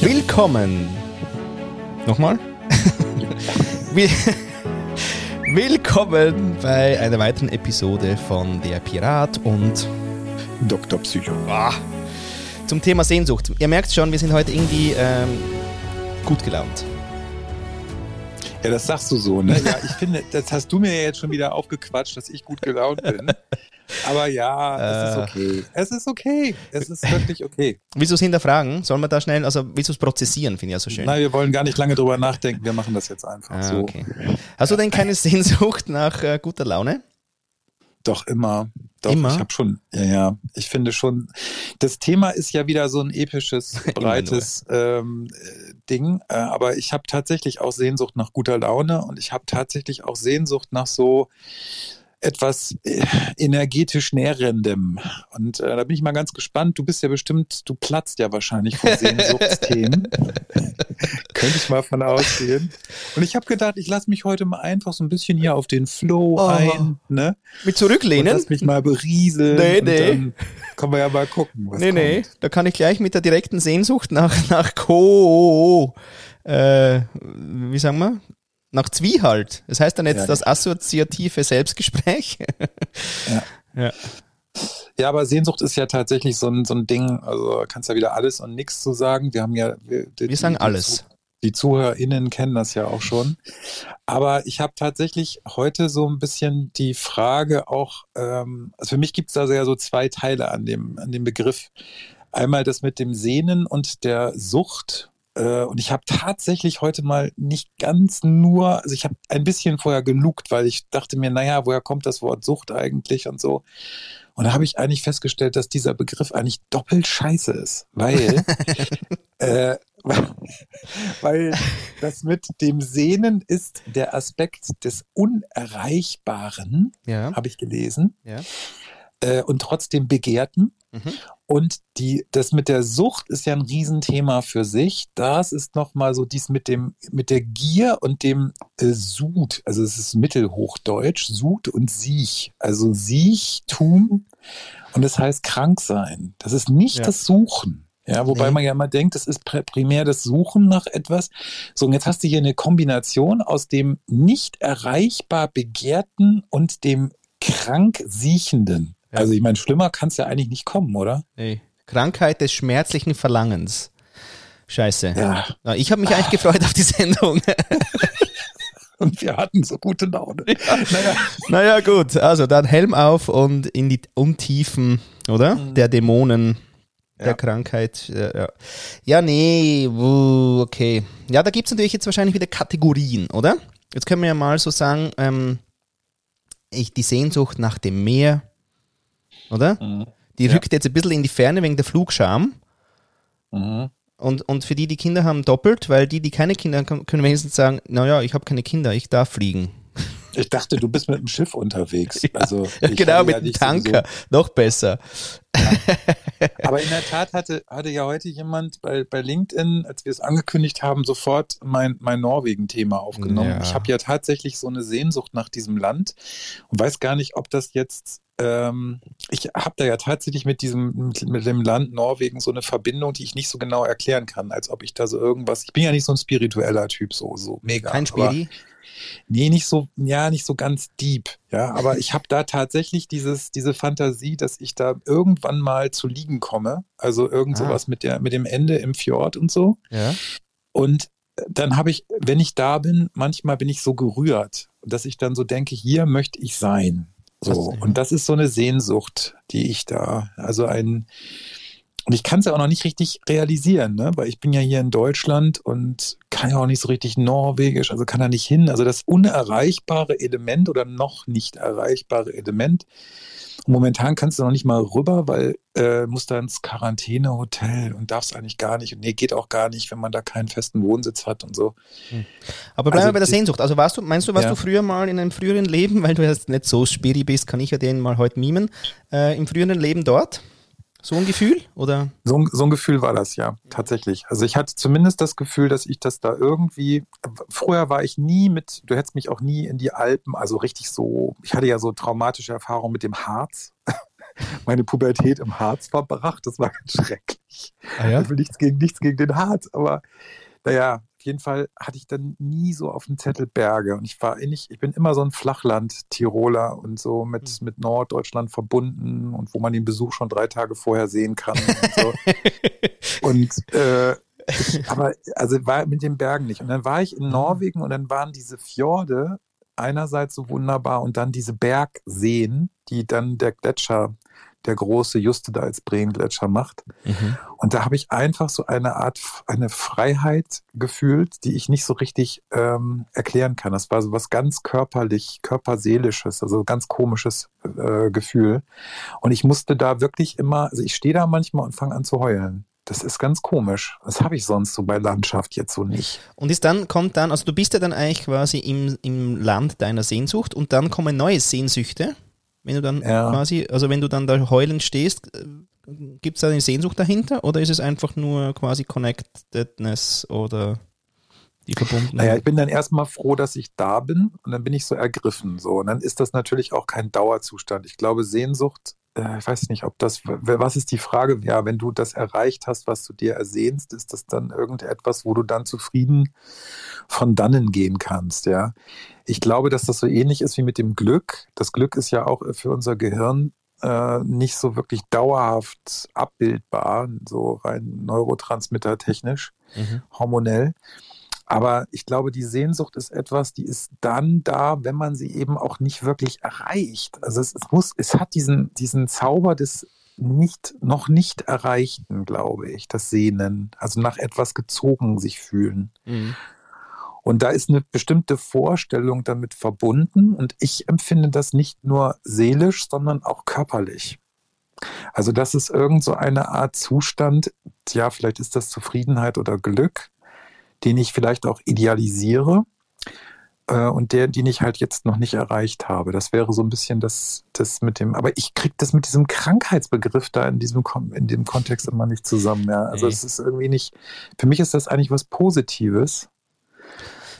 Willkommen. Nochmal? Willkommen bei einer weiteren Episode von Der Pirat und Dr. Psycho. Ah, zum Thema Sehnsucht. Ihr merkt schon, wir sind heute irgendwie ähm, gut gelaunt. Ja, das sagst du so, ne? Ja, ich finde, das hast du mir ja jetzt schon wieder aufgequatscht, dass ich gut gelaunt bin. Aber ja, es ist Äh. okay. Es ist okay. Es ist wirklich okay. Willst du es hinterfragen? Sollen wir da schnell, also willst du es prozessieren, finde ich ja so schön. Nein, wir wollen gar nicht lange drüber nachdenken. Wir machen das jetzt einfach Ah, so. okay. Hast du denn keine Sehnsucht nach äh, guter Laune? Doch immer. Doch, Immer? ich habe schon, ja, ja. Ich finde schon, das Thema ist ja wieder so ein episches, breites ähm, äh, Ding. Äh, aber ich habe tatsächlich auch Sehnsucht nach guter Laune und ich habe tatsächlich auch Sehnsucht nach so etwas äh, energetisch Nährendem. Und äh, da bin ich mal ganz gespannt. Du bist ja bestimmt, du platzt ja wahrscheinlich von Sehnsuchtsthemen. Könnte ich mal von ausgehen. Und ich habe gedacht, ich lasse mich heute mal einfach so ein bisschen hier auf den Flow Oh. ein. Ne? Und zurücklehnen? lass mich mal berieseln. Nee, und nee. Können wir ja mal gucken, was Nee, kommt. nee, da kann ich gleich mit der direkten Sehnsucht nach, nach Co, äh, wie sagen wir? Nach Zwiehalt. Das heißt dann jetzt Ja, das assoziative Selbstgespräch. Ja. ja. Ja, aber Sehnsucht ist ja tatsächlich so ein, so ein Ding, also kannst ja wieder alles und nichts zu sagen. Wir haben ja. Wir, Wir sagen alles. Die ZuhörerInnen kennen das ja auch schon. Aber ich habe tatsächlich heute so ein bisschen die Frage auch, ähm, also für mich gibt es da ja so zwei Teile an dem, an dem Begriff. Einmal das mit dem Sehnen und der Sucht. Äh, Und ich habe tatsächlich heute mal nicht ganz nur, also ich habe ein bisschen vorher gelugt, weil ich dachte mir, naja, woher kommt das Wort Sucht eigentlich und so. Und da habe ich eigentlich festgestellt, dass dieser Begriff eigentlich doppelt scheiße ist, weil, äh, weil, das mit dem Sehnen ist der Aspekt des Unerreichbaren, Ja. habe ich gelesen, Ja. äh, und trotzdem Begehrten. Mhm. Und die, das mit der Sucht ist ja ein Riesenthema für sich. Das ist nochmal so dies mit dem, mit der Gier und dem äh, Sud. Also es ist Mittelhochdeutsch, Sud und Siech. Also Siechtum. Und das heißt krank sein. Das ist nicht Ja. das Suchen. Ja, wobei Nee. man ja immer denkt, das ist pr- primär das Suchen nach etwas. So, und jetzt hast du hier eine Kombination aus dem nicht erreichbar Begehrten und dem krank Siechenden. Ja. Also ich meine, schlimmer kann es ja eigentlich nicht kommen, oder? Ey. Krankheit des schmerzlichen Verlangens. Scheiße. Ja. Ich habe mich eigentlich gefreut auf die Sendung. Und wir hatten so gute Laune. Naja, naja, gut. Also dann Helm auf und in die Untiefen, oder? Der Dämonen, der Ja. Krankheit. äh, Ja, ja nee, wuh, okay. Ja, da gibt's natürlich jetzt wahrscheinlich wieder Kategorien, oder? Jetzt können wir ja mal so sagen, ähm, ich, die Sehnsucht nach dem Meer, oder? Die Ja. rückt jetzt ein bisschen in die Ferne wegen der Flugscham. Mhm. Und, und für die, die Kinder haben, doppelt, weil die, die keine Kinder haben, können wenigstens sagen, naja, ich habe keine Kinder, ich darf fliegen. Ich dachte, du bist mit dem Schiff unterwegs. Also ich genau, mit ja dem Tanker. Noch besser. sowieso- Aber in der Tat hatte, hatte ja heute jemand bei, bei LinkedIn, als wir es angekündigt haben, sofort mein, mein Norwegen-Thema aufgenommen. Ja. Ich habe ja tatsächlich so eine Sehnsucht nach diesem Land und weiß gar nicht, ob das jetzt ähm, ich habe da ja tatsächlich mit diesem, mit, dem Land Norwegen so eine Verbindung, die ich nicht so genau erklären kann, als ob ich da so irgendwas, ich bin ja nicht so ein spiritueller Typ, so, so mega. Kein Spiri. Nee, nicht so, ja, nicht so ganz deep, ja, aber ich habe da tatsächlich dieses, diese Fantasie, dass ich da irgendwann mal zu liegen komme, also irgend Ah. sowas mit der, mit dem Ende im Fjord und so. Ja. Und dann habe ich, wenn ich da bin, manchmal bin ich so gerührt, dass ich dann so denke, hier möchte ich sein. So. Und das ist so eine Sehnsucht, die ich da, also ein, und ich kann es ja auch noch nicht richtig realisieren, ne? weil ich bin ja hier in Deutschland und kann ja auch nicht so richtig Norwegisch, also kann da nicht hin. Also das unerreichbare Element oder noch nicht erreichbare Element. Und momentan kannst du noch nicht mal rüber, weil äh, musst da ins Quarantänehotel und darfst eigentlich gar nicht. Und nee, geht auch gar nicht, wenn man da keinen festen Wohnsitz hat und so. Aber bleiben Also wir bei der Sehnsucht. Also warst du, meinst du, warst Ja. du früher mal in einem früheren Leben, weil du jetzt nicht so spiri bist, kann ich ja den mal heute mimen, äh, im früheren Leben dort? So ein Gefühl? Oder? So, ein- so ein Gefühl war das ja, tatsächlich. Also ich hatte zumindest das Gefühl, dass ich das da irgendwie, früher war ich nie mit, du hättest mich auch nie in die Alpen, also richtig so, ich hatte ja so traumatische Erfahrungen mit dem Harz. meine Pubertät im Harz verbracht. Das war ganz schrecklich. Ah, ja? Will nichts gegen, nichts gegen den Harz, aber naja, auf jeden Fall hatte ich dann nie so auf dem Zettel Berge. Und ich war nicht, ich bin immer so ein Flachland-Tiroler und so mit, Hm. mit Norddeutschland verbunden und wo man den Besuch schon drei Tage vorher sehen kann. Und, so. und äh, ich, aber also war mit den Bergen nicht. Und dann war ich in Norwegen und dann waren diese Fjorde einerseits so wunderbar und dann diese Bergseen, die dann der Gletscher, der große Justedalsbreen-Gletscher macht. Mhm. Und da habe ich einfach so eine Art, eine Freiheit gefühlt, die ich nicht so richtig ähm, erklären kann. Das war so was ganz körperlich, körperseelisches, also ganz komisches äh, Gefühl. Und ich musste da wirklich immer, also ich stehe da manchmal und fange an zu heulen. Das ist ganz komisch. Das habe ich sonst so bei Landschaft jetzt so nicht. Und ist dann, kommt dann, also du bist ja dann eigentlich quasi im, im Land deiner Sehnsucht und dann kommen neue Sehnsüchte. Wenn du dann Ja. quasi, also wenn du dann da heulend stehst, gibt es da eine Sehnsucht dahinter oder ist es einfach nur quasi Connectedness oder die Verbundenheit? Naja, ich bin dann erstmal froh, dass ich da bin und dann bin ich so ergriffen. So. Und dann ist das natürlich auch kein Dauerzustand. Ich glaube, Sehnsucht, äh, ich weiß nicht, ob das, was ist die Frage? Ja, wenn du das erreicht hast, was du dir ersehnst, ist das dann irgendetwas, wo du dann zufrieden von dannen gehen kannst, ja. Ich glaube, dass das so ähnlich ist wie mit dem Glück. Das Glück ist ja auch für unser Gehirn äh, nicht so wirklich dauerhaft abbildbar, so rein neurotransmittertechnisch Mhm. hormonell. Aber ich glaube, die Sehnsucht ist etwas, die ist dann da, wenn man sie eben auch nicht wirklich erreicht. Also es, es muss, es hat diesen, diesen Zauber des nicht, noch nicht Erreichten, glaube ich, das Sehnen. Also nach etwas gezogen sich fühlen. Mhm. Und da ist eine bestimmte Vorstellung damit verbunden. Und ich empfinde das nicht nur seelisch, sondern auch körperlich. Also das ist irgend so eine Art Zustand, ja, vielleicht ist das Zufriedenheit oder Glück, den ich vielleicht auch idealisiere äh, und der, den ich halt jetzt noch nicht erreicht habe. Das wäre so ein bisschen das, das mit dem, aber ich kriege das mit diesem Krankheitsbegriff da in diesem in dem Kontext immer nicht zusammen. Ja. Also es ist irgendwie nicht, für mich ist das eigentlich was Positives.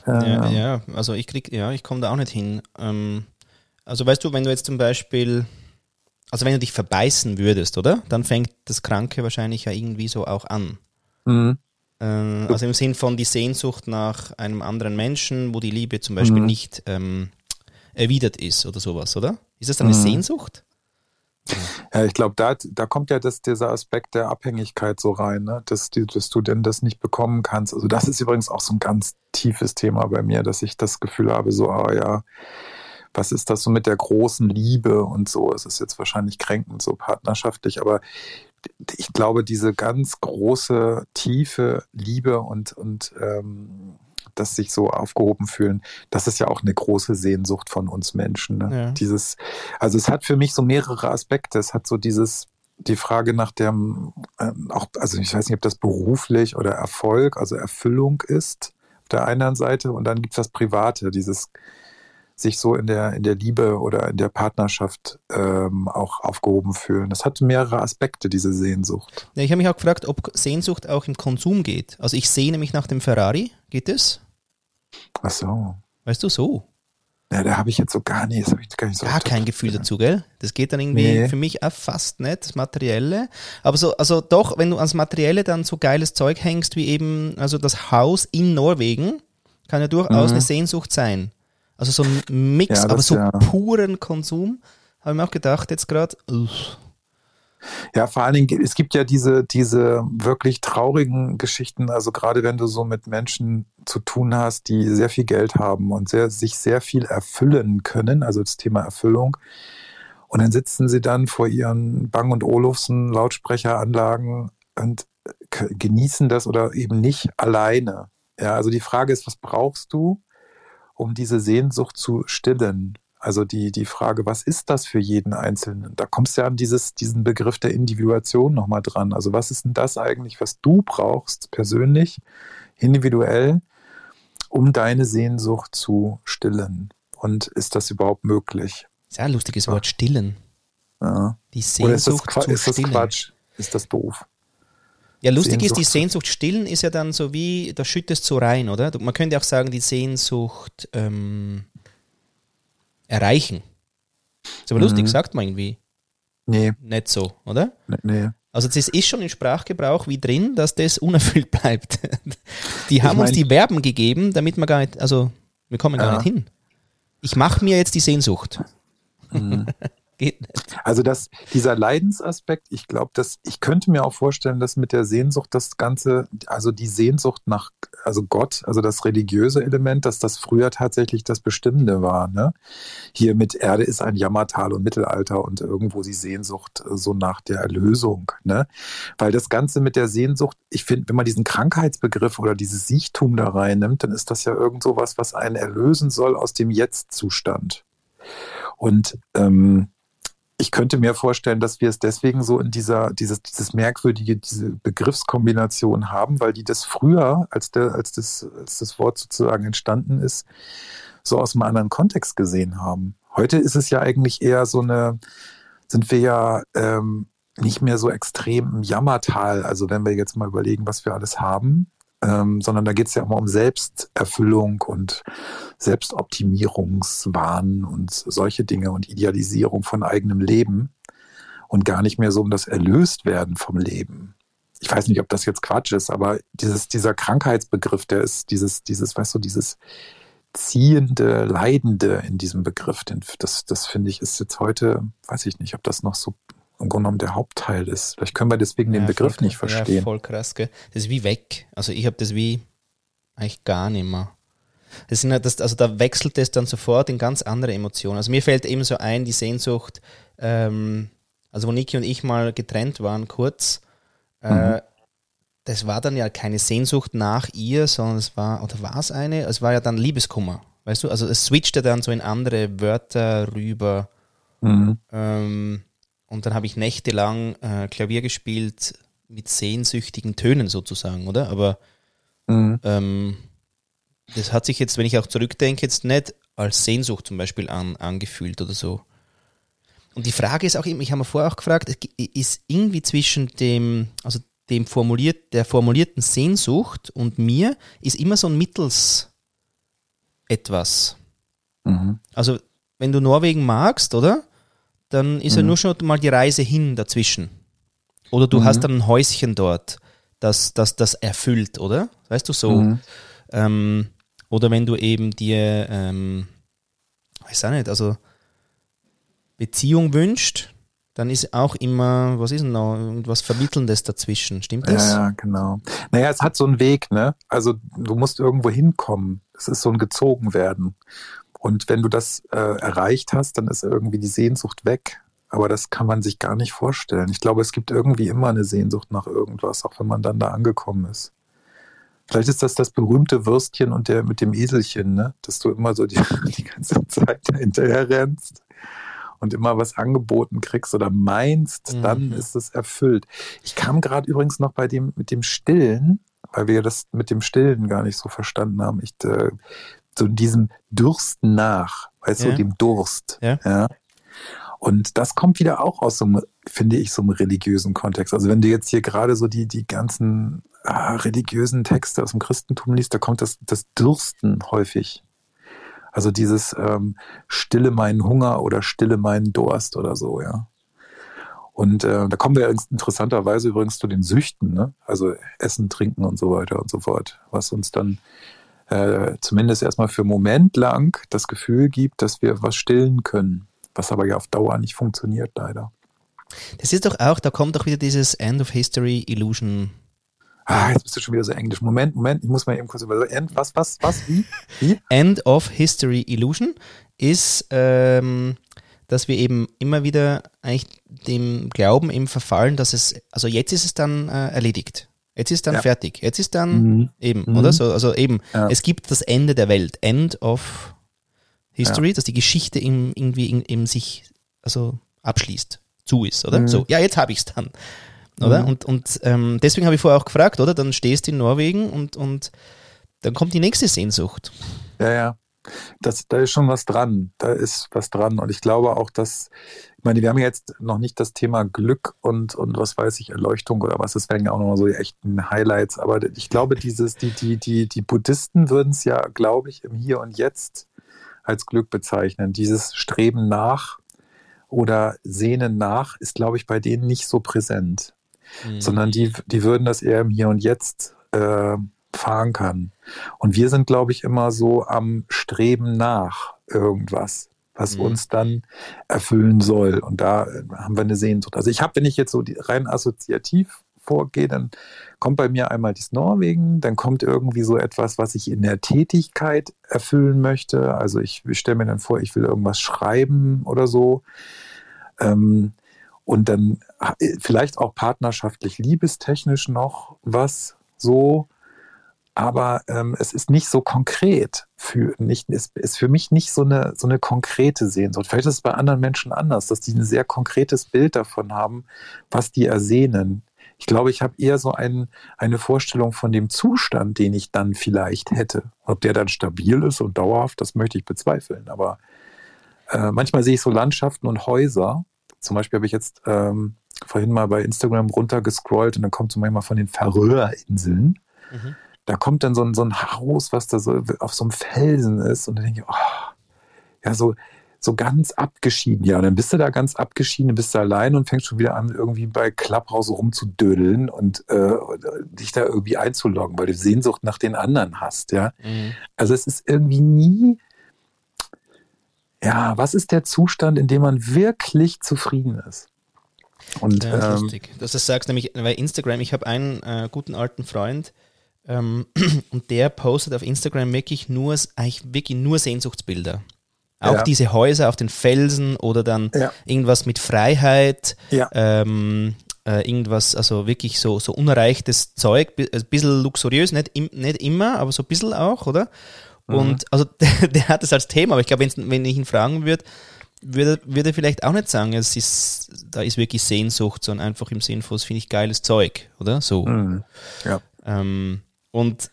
Ja, Ähm, ja, also ich krieg, ja, ich komme da auch nicht hin. Ähm, also weißt du, wenn du jetzt zum Beispiel, also wenn du dich verbeißen würdest, oder? Dann fängt das Kranke wahrscheinlich ja irgendwie so auch an. mhm. Äh, also im Sinn von die Sehnsucht nach einem anderen Menschen, wo die Liebe zum Beispiel Mhm. nicht ähm, erwidert ist oder sowas, oder? Ist das dann eine Mhm. Sehnsucht? Ja, ich glaube, da, da kommt ja das, dieser Aspekt der Abhängigkeit so rein, ne? dass, die, dass du denn das nicht bekommen kannst. Also das ist übrigens auch so ein ganz tiefes Thema bei mir, dass ich das Gefühl habe, so, ah ja, was ist das so mit der großen Liebe und so? Es ist jetzt wahrscheinlich kränkend, so partnerschaftlich, aber ich glaube, diese ganz große, tiefe Liebe und, und ähm, das sich so aufgehoben fühlen, das ist ja auch eine große Sehnsucht von uns Menschen. Ne? Ja. Dieses, also es hat für mich so mehrere Aspekte. Es hat so dieses, die Frage nach dem, ähm, auch, also ich weiß nicht, ob das beruflich oder Erfolg, also Erfüllung ist, auf der einen Seite, und dann gibt es das Private, dieses sich so in der, in der Liebe oder in der Partnerschaft ähm, auch aufgehoben fühlen. Das hat mehrere Aspekte, diese Sehnsucht. Ja, ich habe mich auch gefragt, ob Sehnsucht auch im Konsum geht. Also ich sehne mich nach dem Ferrari, geht es? Ach so. Weißt du, so. Ja, da habe ich jetzt so gar nicht, das habe ich gar so. Gar kein Gefühl dazu, gell? Das geht dann irgendwie Nee. für mich auch fast nicht, das Materielle. Aber so, also doch, wenn du ans Materielle dann so geiles Zeug hängst, wie eben, also das Haus in Norwegen, kann ja durchaus Mhm. eine Sehnsucht sein. Also so ein Mix, Ja, aber das so ja. puren Konsum, habe ich mir auch gedacht, jetzt gerade, Ja, vor allen Dingen, es gibt ja diese, diese wirklich traurigen Geschichten, also gerade wenn du so mit Menschen zu tun hast, die sehr viel Geld haben und sehr, sich sehr viel erfüllen können, also das Thema Erfüllung. Und dann sitzen sie dann vor ihren Bang und Olufsen Lautsprecheranlagen und genießen das oder eben nicht alleine. Ja, also die Frage ist, was brauchst du, um diese Sehnsucht zu stillen? Also die, die Frage, was ist das für jeden Einzelnen? Da kommst du ja an dieses, diesen Begriff der Individuation nochmal dran. Also was ist denn das eigentlich, was du brauchst, persönlich, individuell, um deine Sehnsucht zu stillen? Und ist das überhaupt möglich? ist ja ein lustiges Wort, stillen. Ja. Die Oder ist das, Sehnsucht Qua ist das. Quatsch? Ist das doof? Ja, lustig ist, die Sehnsucht. Sehnsucht stillen ist ja dann so wie, da schüttest so rein, oder? Du- Man könnte auch sagen, die Sehnsucht ähm, erreichen. Ist aber Mhm. lustig, sagt man irgendwie. Nee. Nicht so, oder? Nee. Also das ist schon im Sprachgebrauch wie drin, dass das unerfüllt bleibt. Die haben Ich mein- uns die Verben gegeben, damit wir gar nicht, also wir kommen gar Ja. nicht hin. Ich mache mir jetzt die Sehnsucht. Mhm. Geht nicht. Also das, dieser Leidensaspekt, ich glaube, dass ich könnte mir auch vorstellen, dass mit der Sehnsucht das Ganze, also die Sehnsucht nach, also Gott, also das religiöse Element, dass das früher tatsächlich das Bestimmende war. Ne? Hier mit Erde ist ein Jammertal und Mittelalter und irgendwo die Sehnsucht äh, so nach der Erlösung. Ne? Weil das Ganze mit der Sehnsucht, ich finde, wenn man diesen Krankheitsbegriff oder dieses Siechtum da reinnimmt, dann ist das ja irgend sowas, was einen erlösen soll aus dem Jetzt-Zustand. Und ähm, ich könnte mir vorstellen, dass wir es deswegen so in dieser, dieses, dieses merkwürdige, diese Begriffskombination haben, weil die das früher, als, der, als, das, als das Wort sozusagen entstanden ist, so aus einem anderen Kontext gesehen haben. Heute ist es ja eigentlich eher so eine, sind wir ja ähm, nicht mehr so extrem im Jammertal, also wenn wir jetzt mal überlegen, was wir alles haben, ähm, sondern da geht es ja immer um Selbsterfüllung und Selbstoptimierungswahn und solche Dinge und Idealisierung von eigenem Leben und gar nicht mehr so um das Erlöstwerden vom Leben. Ich weiß nicht, ob das jetzt Quatsch ist, aber dieses, dieser Krankheitsbegriff, der ist dieses, dieses, weißt du, dieses ziehende, leidende in diesem Begriff, das, das finde ich ist jetzt heute, weiß ich nicht, ob das noch so im Grunde genommen der Hauptteil ist. Vielleicht können wir deswegen den Ja, Begriff voll, nicht verstehen. Ja, voll krass, gell? Das ist wie weg. Also ich habe das wie eigentlich gar nicht mehr. Das sind das, also da wechselt es dann sofort in ganz andere Emotionen. Also mir fällt eben so ein, die Sehnsucht, ähm, also wo Niki und ich mal getrennt waren, kurz, äh, Mhm. das war dann ja keine Sehnsucht nach ihr, sondern es war, oder war es eine? Es war ja dann Liebeskummer, weißt du? Also es switchte dann so in andere Wörter rüber. Mhm. Ähm, und dann habe ich nächtelang äh, Klavier gespielt mit sehnsüchtigen Tönen sozusagen, oder? Aber Mhm. ähm, das hat sich jetzt, wenn ich auch zurückdenke, jetzt nicht als Sehnsucht zum Beispiel an, angefühlt oder so. Und die Frage ist auch immer, ich habe mir vorher auch gefragt, ist irgendwie zwischen dem, also dem formuliert, der formulierten Sehnsucht und mir ist immer so ein Mittels etwas. Mhm. Also, wenn du Norwegen magst, oder? Dann ist ja Mhm. nur schon mal die Reise hin dazwischen. Oder du Mhm. hast dann ein Häuschen dort, das das, das erfüllt, oder? Weißt du so? Mhm. Ähm, oder wenn du eben dir, ähm, weiß auch nicht, also Beziehung wünscht, dann ist auch immer, was ist denn noch, irgendwas Vermittelndes dazwischen. Stimmt Ja, das? ja, genau. Naja, es hat so einen Weg, ne? Also du musst irgendwo hinkommen. Es ist so ein Gezogenwerden. Und wenn du das äh, erreicht hast, dann ist irgendwie die Sehnsucht weg. Aber das kann man sich gar nicht vorstellen. Ich glaube, es gibt irgendwie immer eine Sehnsucht nach irgendwas, auch wenn man dann da angekommen ist. Vielleicht ist das das berühmte Würstchen und der mit dem Eselchen, ne? Dass du immer so die, die ganze Zeit hinterher rennst und immer was angeboten kriegst oder meinst, dann Mhm. ist es erfüllt. Ich kam gerade übrigens noch bei dem mit dem Stillen, weil wir das mit dem Stillen gar nicht so verstanden haben. Ich äh, so diesem Dursten nach, weißt Ja. du, dem Durst. Ja. Und das kommt wieder auch aus so einem, finde ich, so einem religiösen Kontext. Also wenn du jetzt hier gerade so die, die ganzen ah, religiösen Texte aus dem Christentum liest, da kommt das, das Dürsten häufig. Also dieses ähm, Stille meinen Hunger oder Stille meinen Durst oder so, ja. Und äh, da kommen wir interessanterweise übrigens zu den Süchten, ne? also Essen, Trinken und so weiter und so fort, was uns dann äh, zumindest erstmal für einen Moment lang das Gefühl gibt, dass wir was stillen können, was aber ja auf Dauer nicht funktioniert, leider. Das ist doch auch, da kommt doch wieder dieses End of History Illusion. Ah, jetzt bist du schon wieder so englisch. Moment, Moment, ich muss mal eben kurz über End, was, was, was, wie, wie? End of History Illusion ist, ähm, dass wir eben immer wieder eigentlich dem Glauben eben verfallen, dass es, also jetzt ist es dann äh, erledigt. Jetzt ist dann Ja. fertig. Jetzt ist dann Mhm. eben, Mhm. oder? So, also eben, Ja. es gibt das Ende der Welt. End of History, dass die Geschichte in, irgendwie in, in sich also abschließt, zu ist, oder? Mhm. So, ja, jetzt habe ich es dann. Oder? Mhm. Und, und ähm, deswegen habe ich vorher auch gefragt, oder? Dann stehst du in Norwegen und, und dann kommt die nächste Sehnsucht. Ja, ja. Das, da ist schon was dran. Da ist was dran. Und ich glaube auch, dass, ich meine, wir haben jetzt noch nicht das Thema Glück und, und was weiß ich, Erleuchtung oder was. Das wären ja auch nochmal so die echten Highlights. Aber ich glaube, dieses, die, die, die, die Buddhisten würden es ja, glaube ich, im Hier und Jetzt als Glück bezeichnen. Dieses Streben nach oder Sehnen nach ist, glaube ich, bei denen nicht so präsent, mhm. sondern die, die würden das eher im Hier und Jetzt äh, verankern. Und wir sind, glaube ich, immer so am Streben nach irgendwas was mhm. uns dann erfüllen soll. Und da äh, haben wir eine Sehnsucht. Also ich habe, wenn ich jetzt so rein assoziativ vorgehe, dann kommt bei mir einmal das Norwegen, dann kommt irgendwie so etwas, was ich in der Tätigkeit erfüllen möchte. Also ich, ich stelle mir dann vor, ich will irgendwas schreiben oder so. Ähm, und dann äh, vielleicht auch partnerschaftlich liebestechnisch noch was so. Aber ähm, es ist nicht so konkret für nicht, ist, ist für mich nicht so eine, so eine konkrete Sehnsucht. Vielleicht ist es bei anderen Menschen anders, dass die ein sehr konkretes Bild davon haben, was die ersehnen. Ich glaube, ich habe eher so ein, eine Vorstellung von dem Zustand, den ich dann vielleicht hätte. Ob der dann stabil ist und dauerhaft, das möchte ich bezweifeln. Aber äh, manchmal sehe ich so Landschaften und Häuser. Zum Beispiel habe ich jetzt ähm, vorhin mal bei Instagram runtergescrollt und dann kommt so manchmal von den Färöerinseln. Mhm. Da kommt dann so ein, so ein Haus, was da so auf so einem Felsen ist. Und dann denke ich, oh, ja, so, so ganz abgeschieden. Ja, und dann bist du da ganz abgeschieden, bist du allein und fängst schon wieder an, irgendwie bei Clubhouse rumzudödeln und äh, dich da irgendwie einzuloggen, weil du Sehnsucht nach den anderen hast, ja. Mhm. Also es ist irgendwie nie, ja, was ist der Zustand, in dem man wirklich zufrieden ist? Und, ja, ähm, lustig, dass du das sagst, nämlich bei Instagram, ich habe einen äh, guten alten Freund, ähm, und der postet auf Instagram wirklich nur, eigentlich wirklich nur Sehnsuchtsbilder. Auch ja. diese Häuser auf den Felsen oder dann ja. irgendwas mit Freiheit, ja. ähm, äh, irgendwas, also wirklich so, so unerreichtes Zeug, ein äh, bisschen luxuriös, nicht, im, nicht immer, aber so ein bisschen auch, oder? Mhm. Und also der, der, hat es als Thema, aber ich glaube, wenn ich ihn fragen würde, würde, würde er vielleicht auch nicht sagen, es ist, da ist wirklich Sehnsucht, sondern einfach im Sinn von, das finde ich geiles Zeug, oder? So. Mhm. Ja. Ähm, und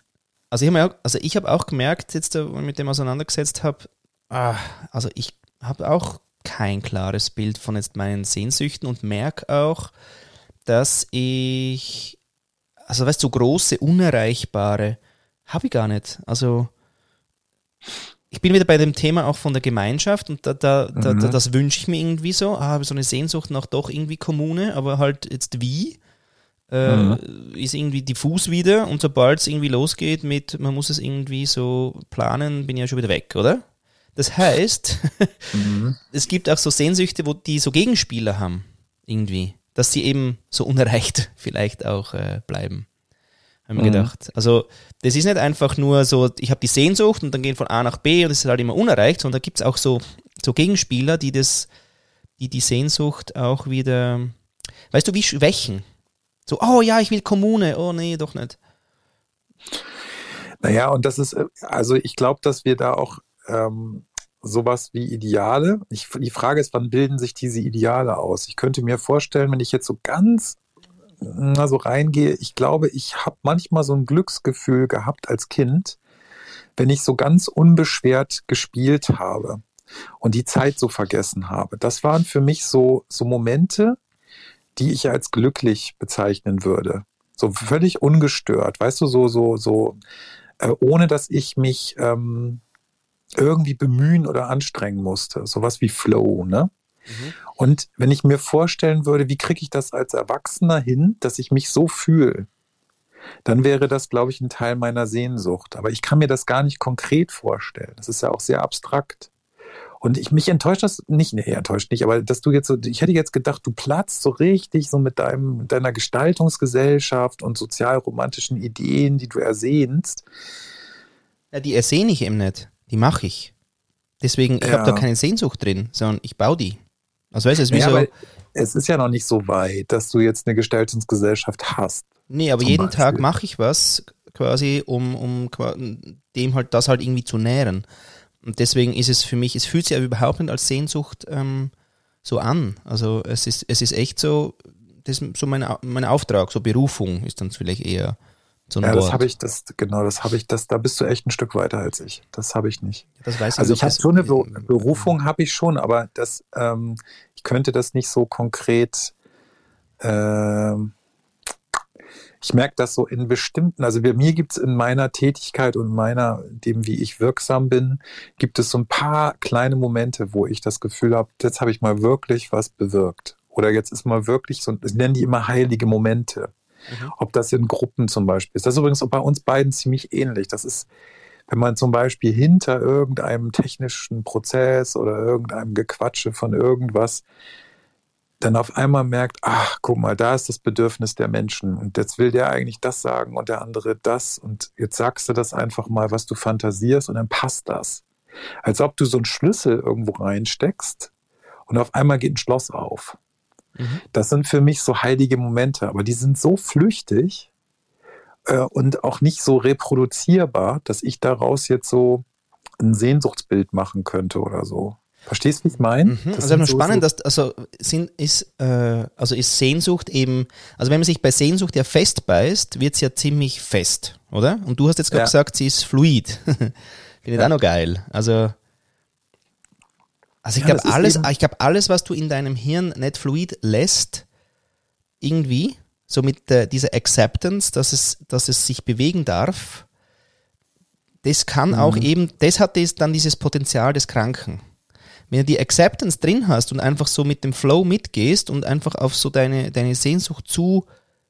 also ich habe also ich auch gemerkt, jetzt, wenn ich mit dem auseinandergesetzt habe, Ah, also ich habe auch kein klares Bild von jetzt meinen Sehnsüchten und merke auch, dass ich, also weißt du, so große, unerreichbare habe ich gar nicht. Also ich bin wieder bei dem Thema auch von der Gemeinschaft und da, da, mhm. da, das wünsche ich mir irgendwie so. Ah, habe so eine Sehnsucht nach doch irgendwie Kommune, aber halt jetzt wie? Äh, mhm. Ist irgendwie diffus wieder und sobald es irgendwie losgeht mit, man muss es irgendwie so planen, bin ich ja schon wieder weg, oder? Das heißt, mhm. es gibt auch so Sehnsüchte, wo die so Gegenspieler haben, irgendwie, dass sie eben so unerreicht vielleicht auch äh, bleiben. Haben wir mhm. gedacht. Also, das ist nicht einfach nur so, ich habe die Sehnsucht und dann gehen von A nach B und es ist halt immer unerreicht, sondern da gibt es auch so, so Gegenspieler, die das, die die Sehnsucht auch wieder, weißt du, wie schwächen. So, oh ja, ich will Kommune, oh nee, doch nicht. Naja, und das ist, äh, also ich glaube, dass wir da auch ähm, sowas wie Ideale. Ich, die Frage ist, wann bilden sich diese Ideale aus? Ich könnte mir vorstellen, wenn ich jetzt so ganz na, so reingehe, ich glaube, ich habe manchmal so ein Glücksgefühl gehabt als Kind, wenn ich so ganz unbeschwert gespielt habe und die Zeit so vergessen habe. Das waren für mich so, so Momente, die ich als glücklich bezeichnen würde. So völlig ungestört, weißt du, so, so, so, äh, ohne dass ich mich ähm, irgendwie bemühen oder anstrengen musste. Sowas wie Flow, ne? Mhm. Und wenn ich mir vorstellen würde, wie kriege ich das als Erwachsener hin, dass ich mich so fühle, dann wäre das, glaube ich, ein Teil meiner Sehnsucht. Aber ich kann mir das gar nicht konkret vorstellen. Das ist ja auch sehr abstrakt. Und ich, mich enttäuscht das nicht, nee, enttäuscht nicht, aber dass du jetzt so, ich hätte jetzt gedacht, du platzt so richtig so mit deinem, deiner Gestaltungsgesellschaft und sozialromantischen Ideen, die du ersehnst. Ja, die ersehne ich eben nicht die mache ich. Deswegen, ich ja. habe da keine Sehnsucht drin, sondern ich baue die. Also weißt du, es, ist ja, so, es ist ja noch nicht so weit, dass du jetzt eine Gestaltungsgesellschaft hast. Nee, aber jeden Beispiel. Tag mache ich was quasi, um, um dem halt das halt irgendwie zu nähren. Und deswegen ist es für mich, es fühlt sich aber überhaupt nicht als Sehnsucht ähm, so an. Also es ist, es ist echt so, das ist so mein, mein Auftrag, so Berufung ist dann vielleicht eher so ja, Wort. das habe ich, das, genau, das habe ich, das, da bist du echt ein Stück weiter als ich. Das habe ich nicht. Das weiß also ich habe schon eine Berufung, habe ich schon, aber das, ähm, ich könnte das nicht so konkret, ähm, ich merke das so in bestimmten, also bei mir gibt es in meiner Tätigkeit und meiner, dem, wie ich wirksam bin, gibt es so ein paar kleine Momente, wo ich das Gefühl habe, jetzt habe ich mal wirklich was bewirkt. Oder jetzt ist mal wirklich so, das nennen die immer heilige Momente. Mhm. Ob das in Gruppen zum Beispiel ist. Das ist übrigens bei uns beiden ziemlich ähnlich. Das ist, wenn man zum Beispiel hinter irgendeinem technischen Prozess oder irgendeinem Gequatsche von irgendwas dann auf einmal merkt, ach, guck mal, da ist das Bedürfnis der Menschen und jetzt will der eigentlich das sagen und der andere das und jetzt sagst du das einfach mal, was du fantasierst und dann passt das. Als ob du so einen Schlüssel irgendwo reinsteckst und auf einmal geht ein Schloss auf. Mhm. Das sind für mich so heilige Momente, aber die sind so flüchtig äh, und auch nicht so reproduzierbar, dass ich daraus jetzt so ein Sehnsuchtsbild machen könnte oder so. Verstehst du, wie ich meine? Mhm. Das also nur so spannend, dass also sind, ist, äh, also ist Sehnsucht eben, also wenn man sich bei Sehnsucht ja festbeißt, wird es ja ziemlich fest, oder? Und du hast jetzt gerade ja. gesagt, sie ist fluid. Finde ich ja. auch noch geil. Also, also ich ja, glaube, alles, ich glaube, alles, was du in deinem Hirn nicht fluid lässt, irgendwie, so mit äh, dieser Acceptance, dass es, dass es sich bewegen darf, das kann mhm. auch eben, das hat das dann dieses Potenzial des Kranken wenn du die Acceptance drin hast und einfach so mit dem Flow mitgehst und einfach auf so deine, deine Sehnsucht zu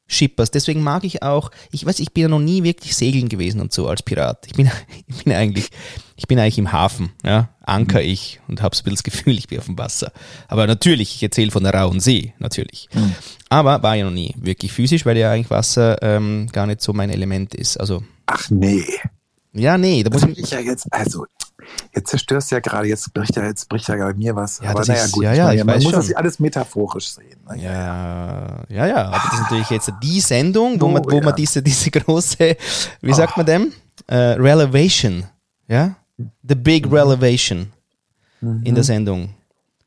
schipperst. Deswegen mag ich auch, ich weiß, ich bin ja noch nie wirklich segeln gewesen und so als Pirat. Ich bin, ich bin eigentlich, ich bin eigentlich im Hafen, ja, anker mhm. ich und habe so ein bisschen das Gefühl, ich bin auf dem Wasser. Aber natürlich, ich erzähle von der rauen See, natürlich. Mhm. Aber war ja noch nie wirklich physisch, weil ja eigentlich Wasser ähm, gar nicht so mein Element ist. Also. Ach nee. Ja, nee, da muss ich. ich ja jetzt, also Jetzt zerstörst du ja gerade, jetzt bricht ja, jetzt bricht ja bei mir was. Ja, aber naja, gut. Ja, ja, ich man muss schon. das alles metaphorisch sehen. Ne? Ja, ja, ja. Aber das ist natürlich jetzt die Sendung, wo oh, man, wo ja. man diese, diese große, wie sagt man dem? Uh, Relevation. Ja? The Big mhm. Relevation mhm. in der Sendung.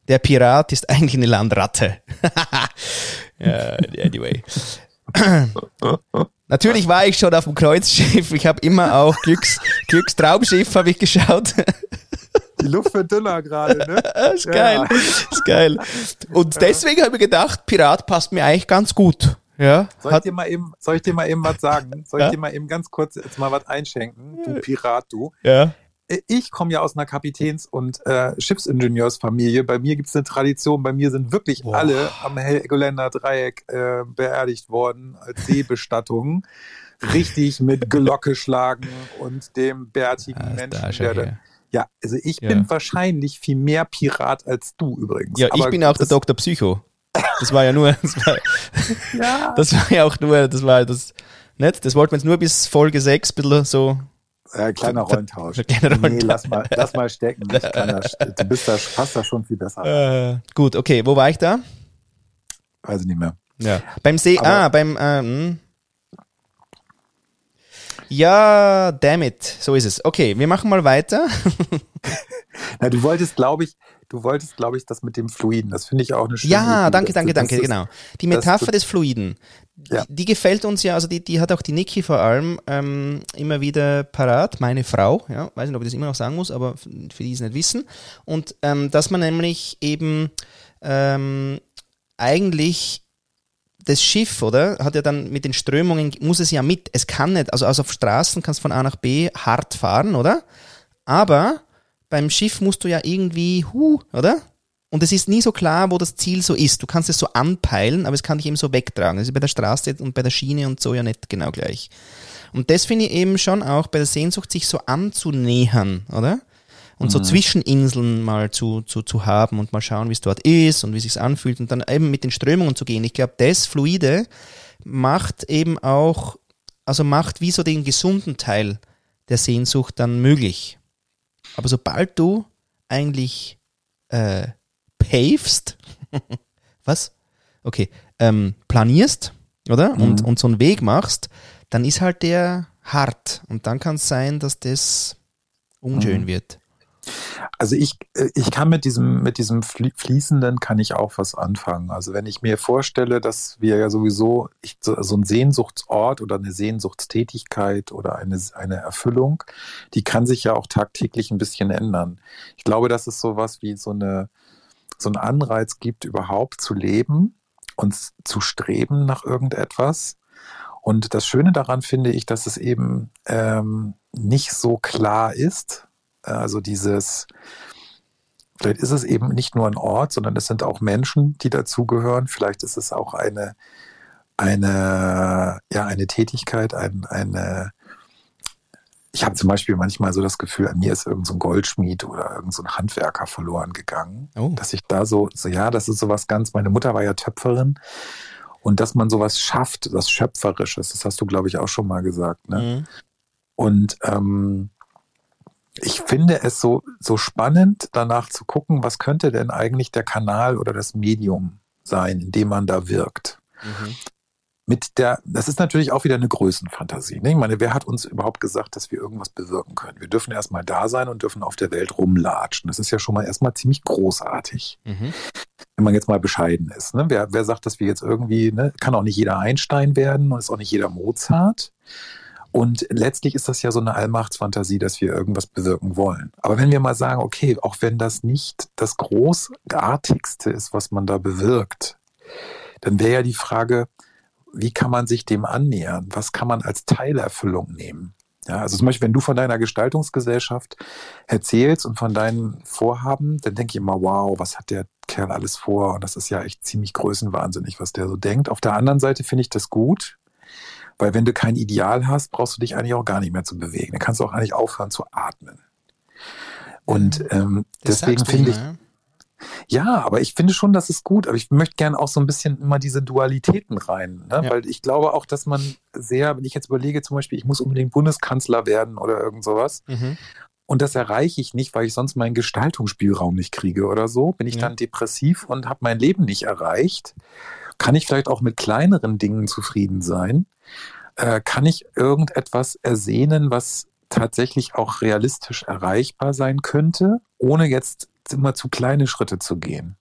Der Pirat ist eigentlich eine Landratte. ja, anyway. Natürlich war ich schon auf dem Kreuzschiff. Ich habe immer auch Glücks, Glückstraumschiff habe ich geschaut. Die Luft wird dünner gerade, ne? ist geil. Ja. Ist geil. Und deswegen habe ich gedacht, Pirat passt mir eigentlich ganz gut. Ja, soll, ich dir mal eben, soll ich dir mal eben was sagen? Soll ich dir mal eben ganz kurz jetzt mal was einschenken? Du Pirat, du. Ja ich komme ja aus einer Kapitäns- und äh, Schiffsingenieursfamilie. Bei mir gibt es eine Tradition, bei mir sind wirklich Boah. alle am Helgoländer Dreieck äh, beerdigt worden als Seebestattung. Richtig mit Glocke schlagen und dem bärtigen ja, Menschen, der dann, ja, also ich ja. bin wahrscheinlich viel mehr Pirat als du übrigens. Ja, ich bin auch der Dr. Psycho. Das war ja nur, das war, ja. das war ja auch nur, das war das, nicht? Das wollten wir jetzt nur bis Folge 6 ein bisschen so äh, kleiner Rollentausch. Kleiner Nee, lass mal, lass mal stecken. Das, du bist da, passt da schon viel besser. Äh, gut, okay. Wo war ich da? Weiß ich nicht mehr. Ja. Beim See, Aber ah, beim, ähm, ja, damn it, so ist es. Okay, wir machen mal weiter. Na, du wolltest, glaube ich, du wolltest, glaube ich, das mit dem Fluiden. Das finde ich auch eine schöne Ja, Idee. danke, danke, danke, genau. Die Metapher des Fluiden. Ja. Die, die, gefällt uns ja, also die, die hat auch die Niki vor allem ähm, immer wieder parat, meine Frau, ja, weiß nicht, ob ich das immer noch sagen muss, aber für die, die es nicht wissen. Und ähm, dass man nämlich eben ähm, eigentlich das Schiff, oder, hat ja dann mit den Strömungen, muss es ja mit, es kann nicht, also, also auf Straßen kannst du von A nach B hart fahren, oder? Aber beim Schiff musst du ja irgendwie, hu, oder? Und es ist nie so klar, wo das Ziel so ist. Du kannst es so anpeilen, aber es kann dich eben so wegtragen. Das ist bei der Straße und bei der Schiene und so ja nicht genau gleich. Und das finde ich eben schon auch bei der Sehnsucht, sich so anzunähern, oder? Und mhm. so Zwischeninseln mal zu, zu, zu haben und mal schauen, wie es dort ist und wie es sich anfühlt und dann eben mit den Strömungen zu gehen. Ich glaube, das Fluide macht eben auch, also macht wie so den gesunden Teil der Sehnsucht dann möglich. Aber sobald du eigentlich äh, pavest, was? Okay, ähm, planierst, oder? Mhm. Und, und so einen Weg machst, dann ist halt der hart. Und dann kann es sein, dass das unschön mhm. wird. Also ich, äh, ich kann mit diesem, mit diesem Fließenden kann ich auch was anfangen. Also wenn ich mir vorstelle, dass wir ja sowieso ich, so, ein Sehnsuchtsort oder eine Sehnsuchtstätigkeit oder eine, eine Erfüllung, die kann sich ja auch tagtäglich ein bisschen ändern. Ich glaube, dass es sowas wie so eine, so einen Anreiz gibt, überhaupt zu leben und zu streben nach irgendetwas. Und das Schöne daran finde ich, dass es eben ähm, nicht so klar ist. Also dieses, vielleicht ist es eben nicht nur ein Ort, sondern es sind auch Menschen, die dazugehören. Vielleicht ist es auch eine, eine, ja, eine Tätigkeit, ein, eine, ich habe zum Beispiel manchmal so das Gefühl, an mir ist irgendein so Goldschmied oder irgendein so Handwerker verloren gegangen. Oh. Dass ich da so, so, ja, das ist sowas ganz, meine Mutter war ja Töpferin und dass man sowas schafft, was Schöpferisches, das hast du, glaube ich, auch schon mal gesagt. Ne? Mhm. Und ähm, ich finde es so, so spannend, danach zu gucken, was könnte denn eigentlich der Kanal oder das Medium sein, in dem man da wirkt. Mhm mit der, das ist natürlich auch wieder eine Größenfantasie. Ne? Ich meine, wer hat uns überhaupt gesagt, dass wir irgendwas bewirken können? Wir dürfen erstmal da sein und dürfen auf der Welt rumlatschen. Das ist ja schon mal erstmal ziemlich großartig. Mhm. Wenn man jetzt mal bescheiden ist. Ne? Wer, wer sagt, dass wir jetzt irgendwie, ne? kann auch nicht jeder Einstein werden und ist auch nicht jeder Mozart. Und letztlich ist das ja so eine Allmachtsfantasie, dass wir irgendwas bewirken wollen. Aber wenn wir mal sagen, okay, auch wenn das nicht das Großartigste ist, was man da bewirkt, dann wäre ja die Frage, wie kann man sich dem annähern? Was kann man als Teilerfüllung nehmen? Ja, also zum Beispiel, wenn du von deiner Gestaltungsgesellschaft erzählst und von deinen Vorhaben, dann denke ich immer, wow, was hat der Kerl alles vor? Und das ist ja echt ziemlich größenwahnsinnig, was der so denkt. Auf der anderen Seite finde ich das gut, weil wenn du kein Ideal hast, brauchst du dich eigentlich auch gar nicht mehr zu bewegen. Dann kannst du auch eigentlich aufhören zu atmen. Und ähm, deswegen finde ich, ja, aber ich finde schon, das ist gut. Aber ich möchte gerne auch so ein bisschen immer diese Dualitäten rein. Ne? Ja. Weil ich glaube auch, dass man sehr, wenn ich jetzt überlege, zum Beispiel, ich muss unbedingt Bundeskanzler werden oder irgend sowas. Mhm. Und das erreiche ich nicht, weil ich sonst meinen Gestaltungsspielraum nicht kriege oder so. Bin ich ja. dann depressiv und habe mein Leben nicht erreicht? Kann ich vielleicht auch mit kleineren Dingen zufrieden sein? Äh, kann ich irgendetwas ersehnen, was tatsächlich auch realistisch erreichbar sein könnte, ohne jetzt immer zu kleine Schritte zu gehen.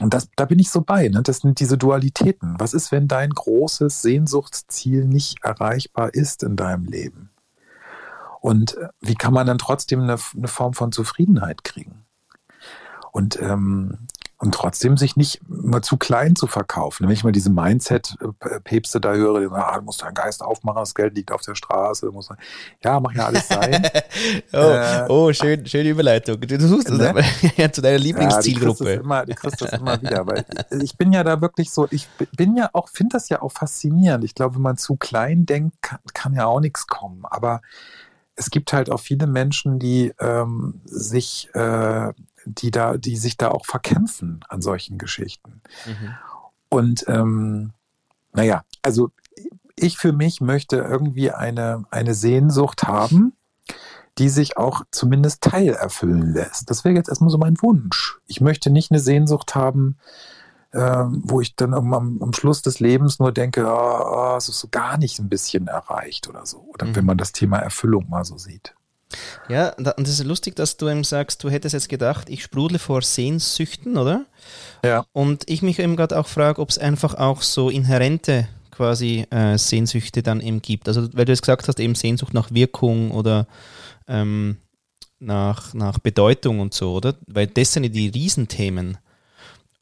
Und das, da bin ich so bei. Ne? Das sind diese Dualitäten. Was ist, wenn dein großes Sehnsuchtsziel nicht erreichbar ist in deinem Leben? Und äh, wie kann man dann trotzdem eine, eine Form von Zufriedenheit kriegen? Und ähm, und trotzdem sich nicht immer zu klein zu verkaufen. Wenn ich mal diese Mindset-Päpste da höre, die sagen, ah, du musst deinen Geist aufmachen, das Geld liegt auf der Straße. Du musst, ja, mach ja alles sein. oh, äh, oh schön, schöne Überleitung. Du suchst es ne? ja, zu deiner Lieblingszielgruppe. Ja, die kriegst das immer, wieder. Weil ich bin ja da wirklich so, ich bin ja auch, finde das ja auch faszinierend. Ich glaube, wenn man zu klein denkt, kann, kann ja auch nichts kommen. Aber es gibt halt auch viele Menschen, die ähm, sich äh, die da, die sich da auch verkämpfen an solchen Geschichten. Mhm. Und ähm, naja, also ich für mich möchte irgendwie eine, eine Sehnsucht haben, die sich auch zumindest teilerfüllen lässt. Das wäre jetzt erstmal so mein Wunsch. Ich möchte nicht eine Sehnsucht haben, äh, wo ich dann am, am, Schluss des Lebens nur denke, oh, oh, es ist so gar nicht ein bisschen erreicht oder so. Oder mhm. wenn man das Thema Erfüllung mal so sieht. Ja, und es ist lustig, dass du eben sagst, du hättest jetzt gedacht, ich sprudle vor Sehnsüchten, oder? Ja. Und ich mich eben gerade auch frage, ob es einfach auch so inhärente quasi äh, Sehnsüchte dann eben gibt. Also, weil du jetzt gesagt hast, eben Sehnsucht nach Wirkung oder ähm, nach, nach Bedeutung und so, oder? Weil das sind ja die Riesenthemen.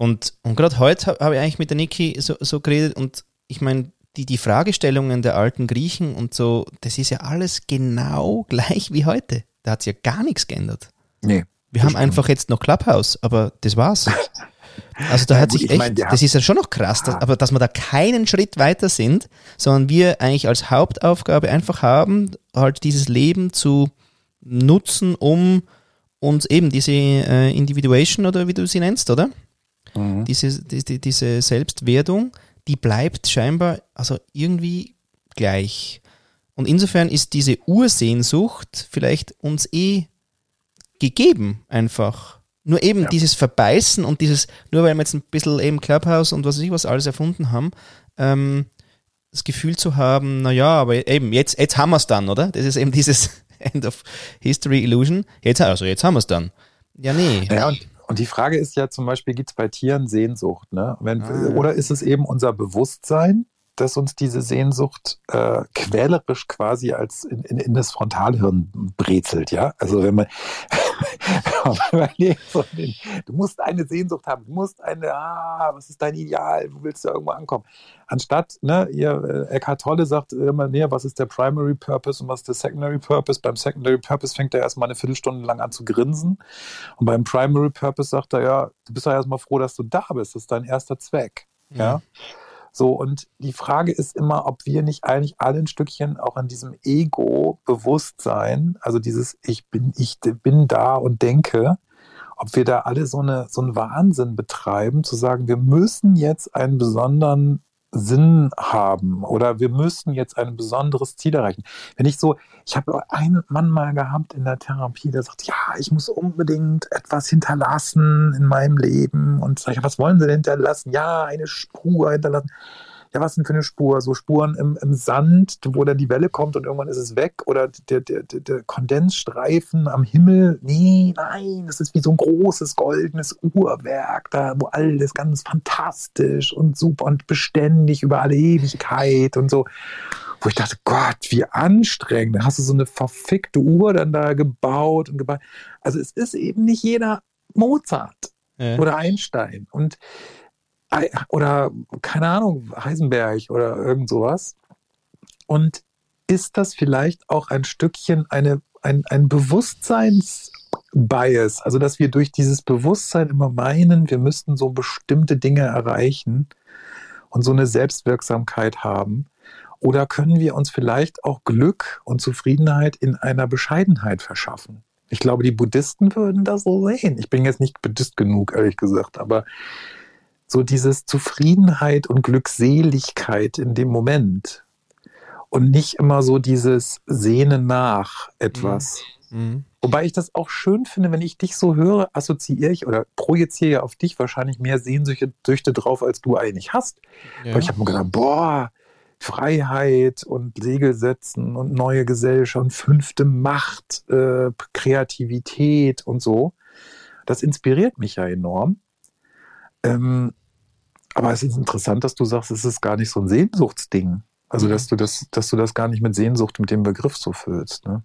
Und, und gerade heute habe hab ich eigentlich mit der Niki so, so geredet und ich meine, die, die Fragestellungen der alten Griechen und so, das ist ja alles genau gleich wie heute. Da hat sich ja gar nichts geändert. Nee. Wir haben einfach jetzt noch Clubhouse, aber das war's. Also da ja, hat gut, sich echt, mein, das ist ja schon noch krass, dass, aber dass wir da keinen Schritt weiter sind, sondern wir eigentlich als Hauptaufgabe einfach haben, halt dieses Leben zu nutzen, um uns eben diese äh, Individuation oder wie du sie nennst, oder? Mhm. Diese, die, diese Selbstwertung die bleibt scheinbar also irgendwie gleich. Und insofern ist diese Ursehnsucht vielleicht uns eh gegeben einfach. Nur eben ja. dieses Verbeißen und dieses, nur weil wir jetzt ein bisschen eben Clubhouse und was weiß ich was alles erfunden haben, ähm, das Gefühl zu haben, naja, aber eben, jetzt, jetzt haben wir es dann, oder? Das ist eben dieses End of History Illusion. Jetzt, also jetzt haben wir es dann. Ja, nee. Ja, und und die Frage ist ja zum Beispiel, gibt es bei Tieren Sehnsucht? Ne? Wenn, ah. Oder ist es eben unser Bewusstsein, das uns diese Sehnsucht äh, quälerisch quasi als in, in, in, das Frontalhirn brezelt, ja? Also wenn man, du musst eine Sehnsucht haben, du musst eine, ah, was ist dein Ideal, wo willst du irgendwo ankommen? Anstatt, ne, ihr, äh, Eckhart Tolle sagt immer näher, was ist der Primary Purpose und was ist der Secondary Purpose? Beim Secondary Purpose fängt er erstmal eine Viertelstunde lang an zu grinsen. Und beim Primary Purpose sagt er, ja, du bist ja erstmal froh, dass du da bist. Das ist dein erster Zweck. ja? ja? So, und die Frage ist immer, ob wir nicht eigentlich alle ein Stückchen auch an diesem Ego-Bewusstsein, also dieses Ich bin, ich bin da und denke, ob wir da alle so, eine, so einen Wahnsinn betreiben, zu sagen, wir müssen jetzt einen besonderen Sinn haben oder wir müssen jetzt ein besonderes Ziel erreichen. Wenn ich so, ich habe einen Mann mal gehabt in der Therapie, der sagt, ja, ich muss unbedingt etwas hinterlassen in meinem Leben und sage, was wollen Sie denn hinterlassen? Ja, eine Spur hinterlassen ja, was denn für eine Spur? So Spuren im, im Sand, wo dann die Welle kommt und irgendwann ist es weg oder der, der, der, der Kondensstreifen am Himmel. Nee, nein, das ist wie so ein großes goldenes Uhrwerk, da wo alles ganz fantastisch und super und beständig über alle Ewigkeit und so wo ich dachte, Gott, wie anstrengend. Da hast du so eine verfickte Uhr dann da gebaut und gebaut. Also es ist eben nicht jeder Mozart ja. oder Einstein. Und oder keine Ahnung, Heisenberg oder irgend sowas. Und ist das vielleicht auch ein Stückchen eine, ein, ein Bewusstseinsbias, also dass wir durch dieses Bewusstsein immer meinen, wir müssten so bestimmte Dinge erreichen und so eine Selbstwirksamkeit haben? Oder können wir uns vielleicht auch Glück und Zufriedenheit in einer Bescheidenheit verschaffen? Ich glaube, die Buddhisten würden das so sehen. Ich bin jetzt nicht Buddhist genug, ehrlich gesagt, aber so dieses Zufriedenheit und Glückseligkeit in dem Moment und nicht immer so dieses Sehnen nach etwas. Mhm. mhm. Wobei ich das auch schön finde, wenn ich dich so höre, assoziiere ich oder projiziere ja auf dich wahrscheinlich mehr Sehnsüchte drauf, als du eigentlich hast. Ja. Weil ich habe mir gedacht, boah, Freiheit und Segel setzen und neue Gesellschaft und fünfte Macht, äh, Kreativität und so. Das inspiriert mich ja enorm. Ähm, aber es ist interessant, dass du sagst, es ist gar nicht so ein Sehnsuchtsding. Also, dass du das, dass du das gar nicht mit Sehnsucht mit dem Begriff so füllst, ne?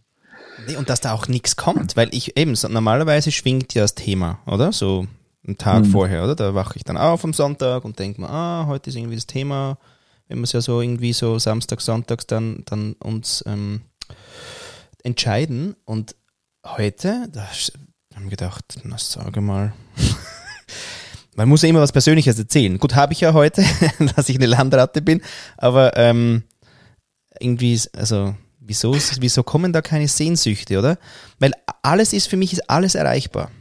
Nee, und dass da auch nichts kommt, weil ich eben, normalerweise schwingt ja das Thema, oder? So einen Tag mhm. vorher, oder? Da wache ich dann auf am Sonntag und denke mir, ah, heute ist irgendwie das Thema, wenn wir es ja so irgendwie so Samstag, Sonntags dann, dann uns ähm, entscheiden. Und heute, da haben wir gedacht, na sage mal, man muss ja immer was Persönliches erzählen. Gut, habe ich ja heute, dass ich eine Landratte bin, aber ähm, irgendwie, also wieso, wieso kommen da keine Sehnsüchte, oder? Weil alles ist für mich ist alles erreichbar.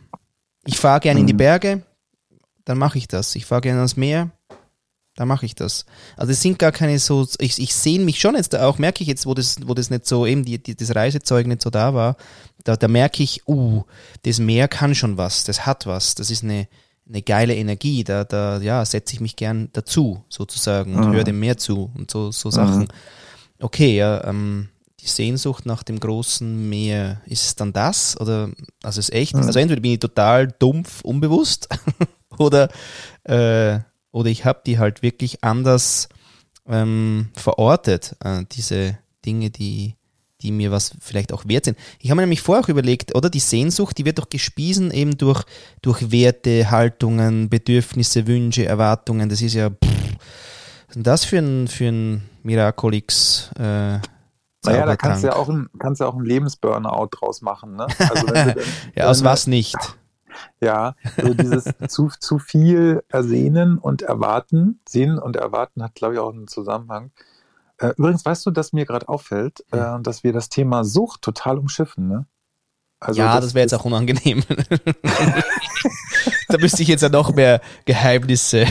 Ich fahre gerne in die mhm. Berge, dann mache ich das. Ich fahre gerne ans Meer, dann mache ich das. Also es sind gar keine so, ich, ich sehe mich schon jetzt auch, merke ich jetzt, wo das, wo das nicht so, eben die, die, das Reisezeug nicht so da war, da, da merke ich, uh, das Meer kann schon was, das hat was, das ist eine, eine geile Energie, da, da ja, setze ich mich gern dazu, sozusagen, und mhm. höre dem mehr zu und so, so Sachen. Mhm. Okay, ja, ähm, die Sehnsucht nach dem großen Meer, ist es dann das? Oder, also ist echt, mhm. also entweder bin ich total dumpf, unbewusst, oder, äh, oder ich habe die halt wirklich anders ähm, verortet, äh, diese Dinge, die, die mir was vielleicht auch wert sind. Ich habe mir nämlich vorher auch überlegt, oder die Sehnsucht, die wird doch gespiesen eben durch, durch Werte, Haltungen, Bedürfnisse, Wünsche, Erwartungen. Das ist ja, pff, was ist denn das für ein, für ein Miraculix? Äh, naja, da kannst du ja auch ein, kannst ja auch ein Lebensburnout draus machen, ne? Also dann, ja, aus was nicht? Ja, so dieses zu, zu viel ersehnen und erwarten. Sehnen und erwarten hat, glaube ich, auch einen Zusammenhang. Äh, übrigens, weißt du, dass mir gerade auffällt, äh, dass wir das Thema Sucht total umschiffen, ne? Also ja, das, das wäre jetzt auch unangenehm. da müsste ich jetzt ja noch mehr Geheimnisse.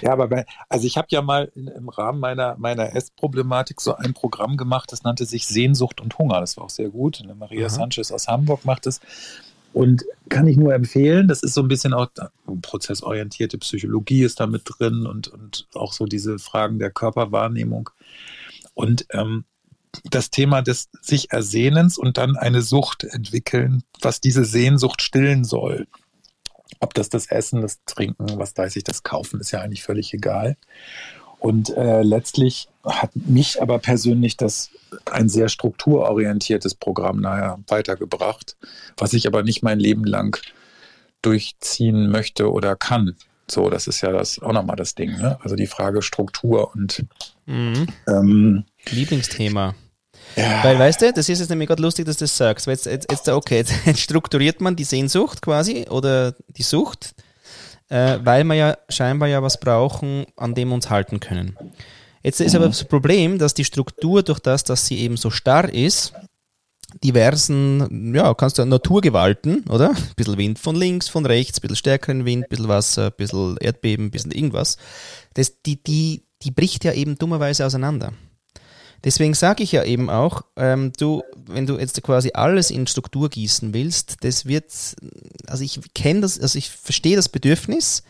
Ja, aber bei, also ich habe ja mal in, im Rahmen meiner, meiner Essproblematik so ein Programm gemacht, das nannte sich Sehnsucht und Hunger. Das war auch sehr gut. Maria Aha. Sanchez aus Hamburg macht es. Und kann ich nur empfehlen, das ist so ein bisschen auch prozessorientierte Psychologie ist da mit drin und, und auch so diese Fragen der Körperwahrnehmung. Und ähm, das Thema des sich Ersehnens und dann eine Sucht entwickeln, was diese Sehnsucht stillen soll. Ob das das Essen, das Trinken, was weiß ich, das Kaufen, ist ja eigentlich völlig egal. Und äh, letztlich hat mich aber persönlich das ein sehr strukturorientiertes Programm nachher weitergebracht, was ich aber nicht mein Leben lang durchziehen möchte oder kann. So, das ist ja das auch nochmal das Ding. Ne? Also die Frage Struktur und mhm. ähm, Lieblingsthema. Ja. Weil, weißt du, das ist jetzt nämlich gerade lustig, dass du das sagst. Weil jetzt, jetzt, jetzt, okay, jetzt strukturiert man die Sehnsucht quasi oder die Sucht, äh, weil wir ja scheinbar ja was brauchen, an dem wir uns halten können. Jetzt ist aber das Problem, dass die Struktur durch das, dass sie eben so starr ist, diversen, ja, kannst du Naturgewalten, oder? Ein bisschen Wind von links, von rechts, ein bisschen stärkeren Wind, ein bisschen Wasser, ein bisschen Erdbeben, ein bisschen irgendwas. Das, die, die, die bricht ja eben dummerweise auseinander. Deswegen sage ich ja eben auch, ähm, du, wenn du jetzt quasi alles in Struktur gießen willst, das wird, also ich kenne das, also ich verstehe das Bedürfnis,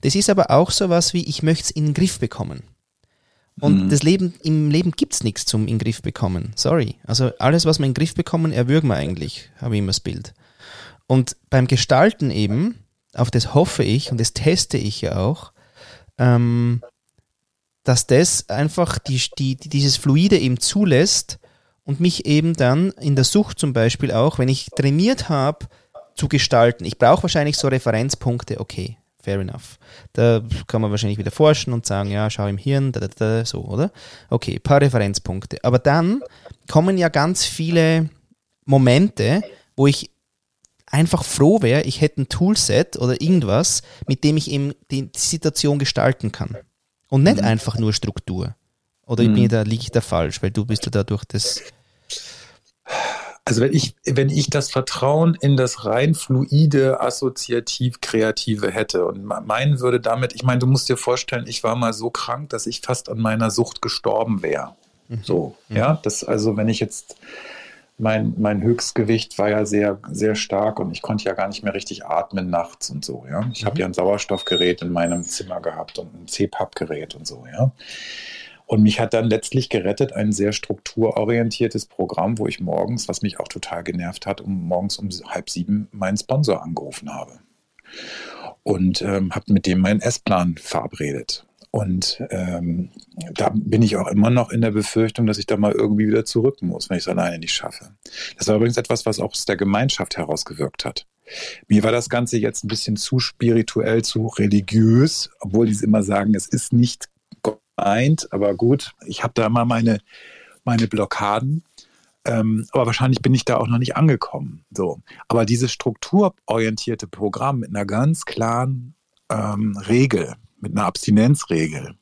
das ist aber auch so was wie, ich möchte es in den Griff bekommen. Und mhm. das Leben, im Leben gibt es nichts zum in den Griff bekommen. Sorry. Also alles, was wir in den Griff bekommen, erwürgen wir eigentlich, habe ich immer das Bild. Und beim Gestalten eben, auf das hoffe ich und das teste ich ja auch, ähm, dass das einfach die, die, dieses Fluide eben zulässt und mich eben dann in der Sucht zum Beispiel auch, wenn ich trainiert habe, zu gestalten. Ich brauche wahrscheinlich so Referenzpunkte, okay, fair enough. Da kann man wahrscheinlich wieder forschen und sagen, ja, schau im Hirn, da, da, da, so, oder? Okay, paar Referenzpunkte. Aber dann kommen ja ganz viele Momente, wo ich einfach froh wäre, ich hätte ein Toolset oder irgendwas, mit dem ich eben die Situation gestalten kann. Und nicht mhm. einfach nur Struktur. Oder mhm. bin da, liege ich da falsch, weil du bist ja dadurch das. Also wenn ich, wenn ich das Vertrauen in das rein fluide, assoziativ Kreative hätte und meinen würde damit, ich meine, du musst dir vorstellen, ich war mal so krank, dass ich fast an meiner Sucht gestorben wäre. Mhm. So, mhm. ja, das also, wenn ich jetzt mein, mein Höchstgewicht war ja sehr, sehr stark und ich konnte ja gar nicht mehr richtig atmen nachts und so, ja. Ich mhm. habe ja ein Sauerstoffgerät in meinem Zimmer gehabt und ein CPAP-Gerät und so, ja. Und mich hat dann letztlich gerettet ein sehr strukturorientiertes Programm, wo ich morgens, was mich auch total genervt hat, um morgens um halb sieben meinen Sponsor angerufen habe. Und ähm, habe mit dem meinen Essplan verabredet. Und ähm, da bin ich auch immer noch in der Befürchtung, dass ich da mal irgendwie wieder zurück muss, wenn ich es alleine nicht schaffe. Das war übrigens etwas, was auch aus der Gemeinschaft herausgewirkt hat. Mir war das Ganze jetzt ein bisschen zu spirituell, zu religiös, obwohl die es immer sagen, es ist nicht gemeint, aber gut, ich habe da mal meine, meine Blockaden. Ähm, aber wahrscheinlich bin ich da auch noch nicht angekommen. So. Aber dieses strukturorientierte Programm mit einer ganz klaren ähm, Regel, mit einer Abstinenzregel.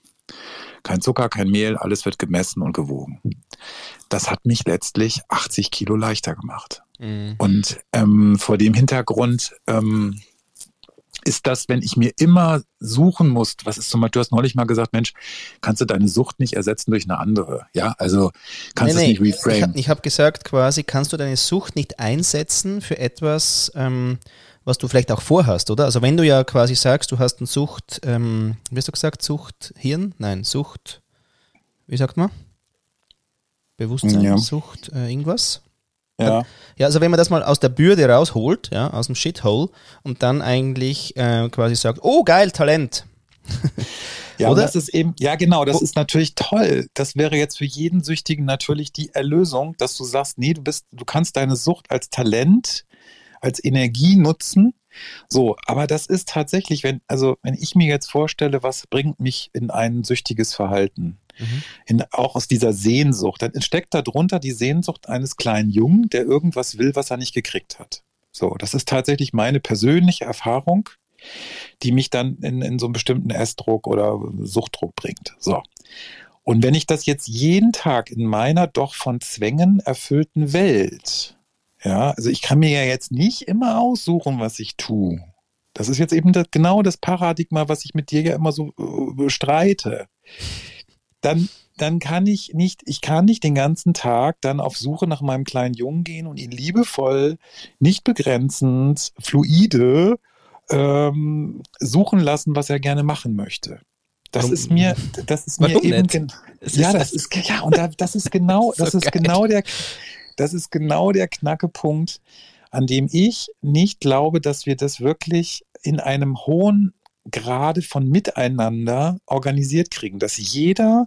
Kein Zucker, kein Mehl, alles wird gemessen und gewogen. Das hat mich letztlich 80 Kilo leichter gemacht. Mhm. Und ähm, vor dem Hintergrund ähm, ist das, wenn ich mir immer suchen muss, was ist zum Beispiel, du hast neulich mal gesagt, Mensch, kannst du deine Sucht nicht ersetzen durch eine andere? Ja, also kannst du nee, es nee, nicht reframe. Ich, ich habe gesagt quasi, kannst du deine Sucht nicht einsetzen für etwas, ähm, was du vielleicht auch vorhast, oder? Also wenn du ja quasi sagst, du hast eine Sucht, ähm, wie hast du gesagt, Sucht Hirn? Nein, Sucht, wie sagt man? Bewusstsein, ja. Sucht, äh, irgendwas? Ja. Ja, also wenn man das mal aus der Bürde rausholt, ja, aus dem Shithole und dann eigentlich äh, quasi sagt, oh geil, Talent. Ja, Oder? das ist eben, ja genau, das ist natürlich toll. Das wäre jetzt für jeden Süchtigen natürlich die Erlösung, dass du sagst, nee, du bist, du kannst deine Sucht als Talent als Energie nutzen. So, aber das ist tatsächlich, wenn, also wenn ich mir jetzt vorstelle, was bringt mich in ein süchtiges Verhalten, mhm. in, auch aus dieser Sehnsucht, dann steckt darunter die Sehnsucht eines kleinen Jungen, der irgendwas will, was er nicht gekriegt hat. So, das ist tatsächlich meine persönliche Erfahrung, die mich dann in, in so einen bestimmten Essdruck oder Suchtdruck bringt. So. Und wenn ich das jetzt jeden Tag in meiner doch von Zwängen erfüllten Welt ja, also ich kann mir ja jetzt nicht immer aussuchen, was ich tue. Das ist jetzt eben das, genau das Paradigma, was ich mit dir ja immer so äh, streite. Dann, dann kann ich nicht, ich kann nicht den ganzen Tag dann auf Suche nach meinem kleinen Jungen gehen und ihn liebevoll, nicht begrenzend, fluide ähm, suchen lassen, was er gerne machen möchte. Das Warum? ist mir, das ist mir eben, ja, das ist, ja, und da, das ist genau, das ist genau der, das ist genau der Knackepunkt, an dem ich nicht glaube, dass wir das wirklich in einem hohen Grade von Miteinander organisiert kriegen, dass jeder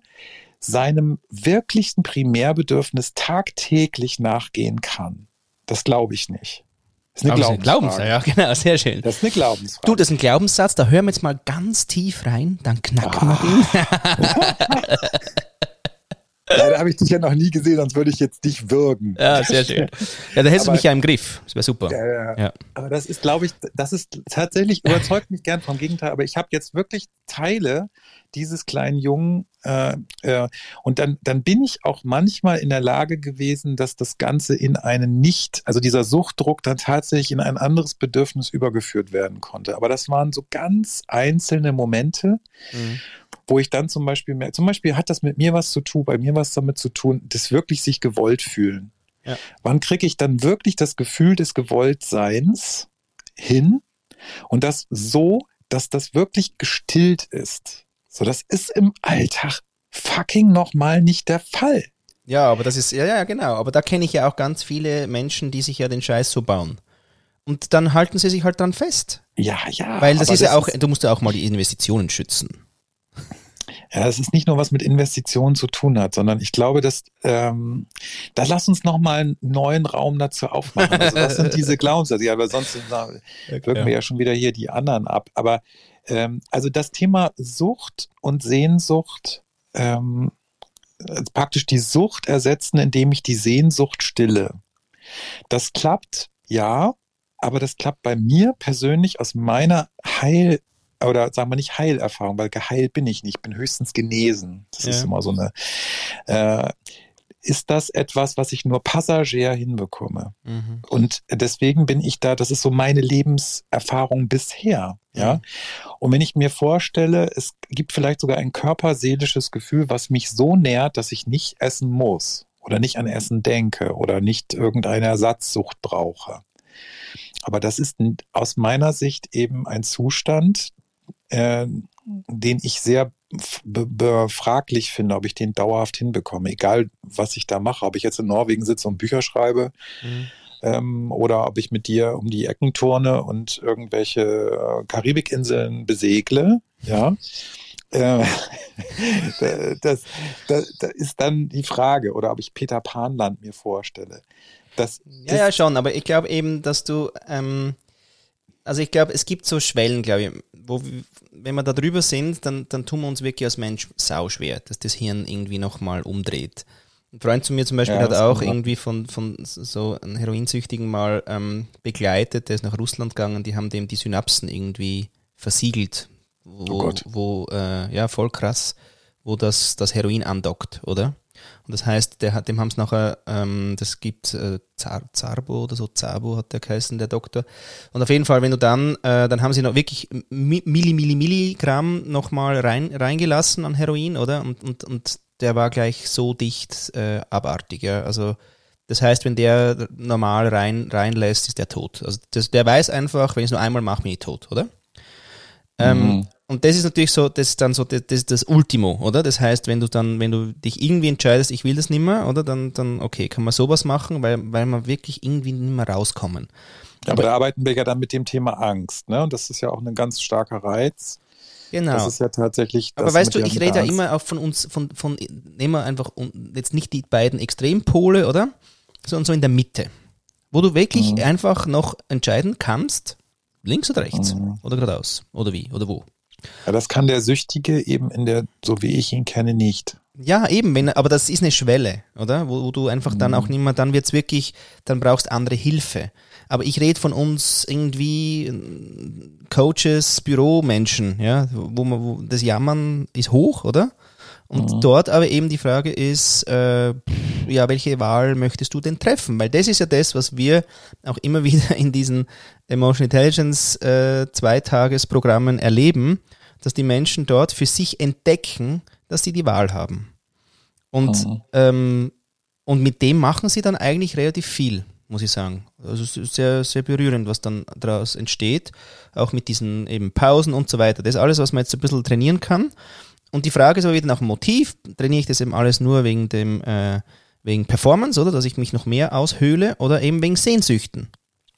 seinem wirklichsten Primärbedürfnis tagtäglich nachgehen kann. Das glaube ich nicht. Das ist eine Glaubensfrage. ja, genau, sehr schön. Das ist eine Glaubensfrage. Du, das ist ein Glaubenssatz, da hören wir jetzt mal ganz tief rein, dann knacken ah. wir den. Leider habe ich dich ja noch nie gesehen, sonst würde ich jetzt dich würgen. Ja, sehr schön. Ja, da hättest du mich ja im Griff. Das wäre super. Ja, ja. ja. Aber das ist, glaube ich, das ist tatsächlich, überzeugt mich gern vom Gegenteil, aber ich habe jetzt wirklich Teile dieses kleinen Jungen äh, äh, und dann, dann bin ich auch manchmal in der Lage gewesen, dass das Ganze in einen nicht, also dieser Suchtdruck dann tatsächlich in ein anderes Bedürfnis übergeführt werden konnte. Aber das waren so ganz einzelne Momente. Mhm wo ich dann zum Beispiel merke, zum Beispiel hat das mit mir was zu tun, bei mir was damit zu tun, das wirklich sich gewollt fühlen. Ja. Wann kriege ich dann wirklich das Gefühl des Gewolltseins hin und das so, dass das wirklich gestillt ist? So, das ist im Alltag fucking nochmal nicht der Fall. Ja, aber das ist, ja, ja, genau. Aber da kenne ich ja auch ganz viele Menschen, die sich ja den Scheiß so bauen. Und dann halten sie sich halt dran fest. Ja, ja. Weil das ist das ja auch, ist du musst ja auch mal die Investitionen schützen. Ja, es ist nicht nur was mit Investitionen zu tun hat, sondern ich glaube, dass ähm, da lass uns noch mal einen neuen Raum dazu aufmachen. Also was sind diese Glaubenssätze? Ja, aber sonst na, wirken ja. wir ja schon wieder hier die anderen ab. Aber ähm, also das Thema Sucht und Sehnsucht, ähm, praktisch die Sucht ersetzen, indem ich die Sehnsucht stille. Das klappt, ja, aber das klappt bei mir persönlich aus meiner Heil oder sagen wir nicht Heilerfahrung, weil geheilt bin ich nicht, ich bin höchstens genesen. Das ja. ist immer so eine. Äh, ist das etwas, was ich nur passagier hinbekomme? Mhm. Und deswegen bin ich da, das ist so meine Lebenserfahrung bisher. Ja. Mhm. Und wenn ich mir vorstelle, es gibt vielleicht sogar ein körperseelisches Gefühl, was mich so nährt, dass ich nicht essen muss oder nicht an Essen denke oder nicht irgendeine Ersatzsucht brauche. Aber das ist aus meiner Sicht eben ein Zustand, äh, den ich sehr fraglich finde, ob ich den dauerhaft hinbekomme. Egal, was ich da mache, ob ich jetzt in Norwegen sitze und Bücher schreibe mhm. ähm, oder ob ich mit dir um die Ecken turne und irgendwelche äh, Karibikinseln besegle. Ja. Äh, das, das, das, ist dann die Frage, oder ob ich Peter Panland mir vorstelle. Das, ja, ja, schon, aber ich glaube eben, dass du, ähm, also ich glaube, es gibt so Schwellen, glaube ich, wo, wenn wir da drüber sind, dann, dann tun wir uns wirklich als Mensch sau schwer, dass das Hirn irgendwie nochmal umdreht. Ein Freund zu mir zum Beispiel ja, hat auch irgendwie von, von so einem Heroinsüchtigen mal ähm, begleitet, der ist nach Russland gegangen, die haben dem die Synapsen irgendwie versiegelt, wo, oh wo äh, ja, voll krass, wo das, das Heroin andockt, oder? Das heißt, der hat, dem haben es nachher, ähm, das gibt äh, Zar, Zarbo oder so, Zabo hat der geheißen, der Doktor. Und auf jeden Fall, wenn du dann, äh, dann haben sie noch wirklich Milli, Milli, Milligramm nochmal rein, reingelassen an Heroin, oder? Und, und, und der war gleich so dicht äh, abartig, ja. Also das heißt, wenn der normal rein, reinlässt, ist der tot. Also das, der weiß einfach, wenn ich es nur einmal mache, bin ich tot, oder? Ähm, mhm. Und das ist natürlich so, das ist dann so, das, ist das Ultimo, oder? Das heißt, wenn du dann, wenn du dich irgendwie entscheidest, ich will das nicht mehr, oder? Dann, dann, okay, kann man sowas machen, weil, weil man wirklich irgendwie nicht mehr rauskommen. Ja, aber, aber da arbeiten wir ja dann mit dem Thema Angst, ne? Und das ist ja auch ein ganz starker Reiz. Genau. Das ist ja tatsächlich. Aber weißt du, ich rede ja immer auch von uns, von, von, nehmen wir einfach jetzt nicht die beiden Extrempole, oder? Sondern so in der Mitte. Wo du wirklich mhm. einfach noch entscheiden kannst, links oder rechts, mhm. oder geradeaus, oder wie, oder wo. Ja, das kann der Süchtige eben in der, so wie ich ihn kenne, nicht. Ja, eben, wenn, aber das ist eine Schwelle, oder? Wo, wo du einfach dann auch mhm. nicht mehr, dann wird's wirklich, dann brauchst andere Hilfe. Aber ich rede von uns irgendwie äh, Coaches, Büromenschen, ja, wo man, wo das Jammern ist hoch, oder? Und mhm. dort aber eben die Frage ist, äh, ja, welche Wahl möchtest du denn treffen? Weil das ist ja das, was wir auch immer wieder in diesen Emotional Intelligence äh, Zweitagesprogrammen erleben, dass die Menschen dort für sich entdecken, dass sie die Wahl haben. Und, mhm. ähm, und mit dem machen sie dann eigentlich relativ viel, muss ich sagen. Also es ist sehr, sehr berührend, was dann daraus entsteht. Auch mit diesen eben Pausen und so weiter. Das ist alles, was man jetzt ein bisschen trainieren kann. Und die Frage ist aber wieder nach dem Motiv. Trainiere ich das eben alles nur wegen dem, äh, wegen Performance, oder? Dass ich mich noch mehr aushöhle oder eben wegen Sehnsüchten.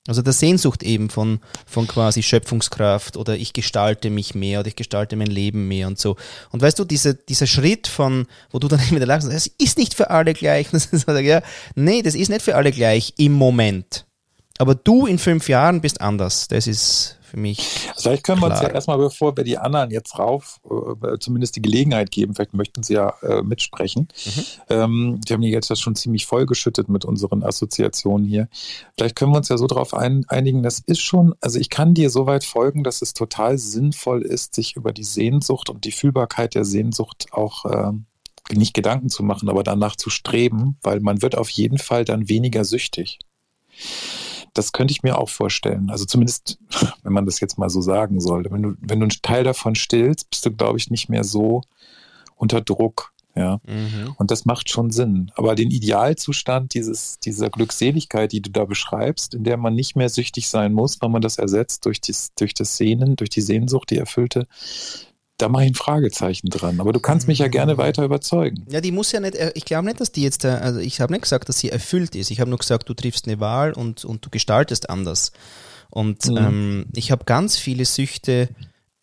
Also der Sehnsucht eben von, von quasi Schöpfungskraft oder ich gestalte mich mehr oder ich gestalte mein Leben mehr und so. Und weißt du, diese, dieser Schritt von, wo du dann wieder lachst, es ist nicht für alle gleich. ja, nee, das ist nicht für alle gleich im Moment. Aber du in fünf Jahren bist anders. Das ist für mich. Vielleicht können klar. wir uns ja erstmal, bevor wir die anderen jetzt rauf, äh, zumindest die Gelegenheit geben, vielleicht möchten sie ja äh, mitsprechen. Mhm. Ähm, wir haben jetzt das schon ziemlich vollgeschüttet mit unseren Assoziationen hier. Vielleicht können wir uns ja so darauf ein, einigen, das ist schon, also ich kann dir so weit folgen, dass es total sinnvoll ist, sich über die Sehnsucht und die Fühlbarkeit der Sehnsucht auch äh, nicht Gedanken zu machen, aber danach zu streben, weil man wird auf jeden Fall dann weniger süchtig. Das könnte ich mir auch vorstellen. Also zumindest, wenn man das jetzt mal so sagen soll. Wenn du, wenn du einen Teil davon stillst, bist du, glaube ich, nicht mehr so unter Druck. Ja. Mhm. Und das macht schon Sinn. Aber den Idealzustand dieses, dieser Glückseligkeit, die du da beschreibst, in der man nicht mehr süchtig sein muss, weil man das ersetzt durch, dies, durch das Sehnen, durch die Sehnsucht, die erfüllte, da mache ich ein Fragezeichen dran. Aber du kannst mich ja gerne weiter überzeugen. Ja, die muss ja nicht, äh, ich glaube nicht, dass die jetzt, äh, also ich habe nicht gesagt, dass sie erfüllt ist. Ich habe nur gesagt, du triffst eine Wahl und, und du gestaltest anders. Und mhm. ähm, ich habe ganz viele Süchte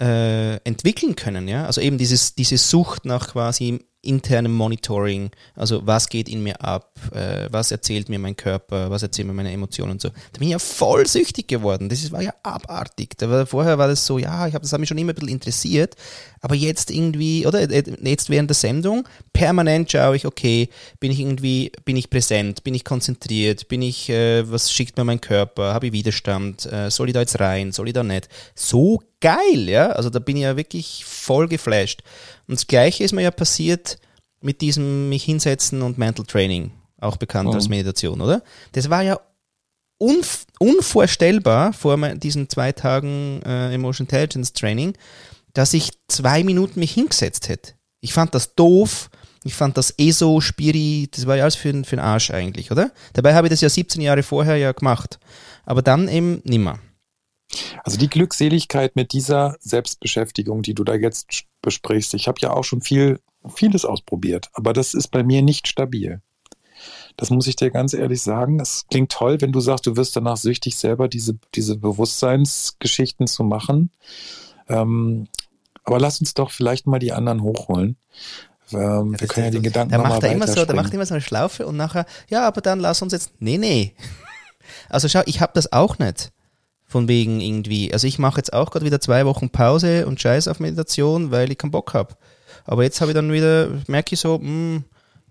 äh, entwickeln können, ja. Also eben dieses, diese Sucht nach quasi internem Monitoring, also was geht in mir ab, äh, was erzählt mir mein Körper, was erzählen mir meine Emotionen und so. Da bin ich ja voll süchtig geworden. Das war ja abartig. Da war, vorher war das so, ja, ich habe das hat mich schon immer ein bisschen interessiert, aber jetzt irgendwie, oder äh, jetzt während der Sendung, permanent schaue ich, okay, bin ich irgendwie, bin ich präsent, bin ich konzentriert, bin ich, äh, was schickt mir mein Körper, habe ich Widerstand, äh, soll ich da jetzt rein, soll ich da nicht? So geil, ja, also da bin ich ja wirklich voll geflasht. Und das Gleiche ist mir ja passiert mit diesem mich hinsetzen und Mental Training, auch bekannt oh. als Meditation, oder? Das war ja unv unvorstellbar vor diesen zwei Tagen äh, Emotion Intelligence Training, dass ich zwei Minuten mich hingesetzt hätte. Ich fand das doof, ich fand das ESO, Spiri, das war ja alles für, für den Arsch eigentlich, oder? Dabei habe ich das ja 17 Jahre vorher ja gemacht. Aber dann eben nimmer. Also die Glückseligkeit mit dieser Selbstbeschäftigung, die du da jetzt besprichst, ich habe ja auch schon viel, vieles ausprobiert, aber das ist bei mir nicht stabil. Das muss ich dir ganz ehrlich sagen. Es klingt toll, wenn du sagst, du wirst danach süchtig, selber diese, diese Bewusstseinsgeschichten zu machen. Ähm, aber lass uns doch vielleicht mal die anderen hochholen. Ähm, ja, wir können ja die Gedanken da macht er immer so, Der macht immer so eine Schlaufe und nachher, ja, aber dann lass uns jetzt, nee, nee. Also schau, ich habe das auch nicht. Von wegen irgendwie, also ich mache jetzt auch gerade wieder zwei Wochen Pause und Scheiß auf Meditation, weil ich keinen Bock habe. Aber jetzt habe ich dann wieder, merke ich so, mh, hm,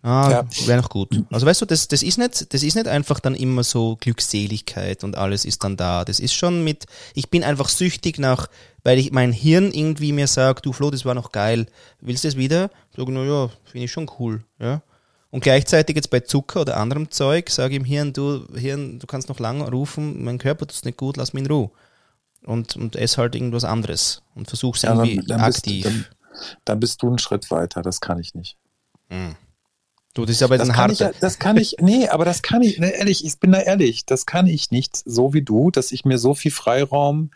ah, ja. wäre noch gut. Also weißt du, das, das ist nicht, das ist nicht einfach dann immer so Glückseligkeit und alles ist dann da. Das ist schon mit, ich bin einfach süchtig nach, weil ich mein Hirn irgendwie mir sagt, du Flo, das war noch geil, willst du es wieder? Sag, na ja, finde ich schon cool, ja. Und gleichzeitig jetzt bei Zucker oder anderem Zeug sage ich im Hirn, du Hirn, du kannst noch lange rufen, mein Körper tut es nicht gut, lass mich in Ruhe. Und, und ess halt irgendwas anderes und versuch's ja, irgendwie dann, dann aktiv. Bist, dann, dann, bist du einen Schritt weiter, das kann ich nicht. Hm. Du, das ist aber das kann ich, Das kann ich, nee, aber das kann ich, ne, ehrlich, ich bin da ehrlich, das kann ich nicht so wie du, dass ich mir so viel Freiraum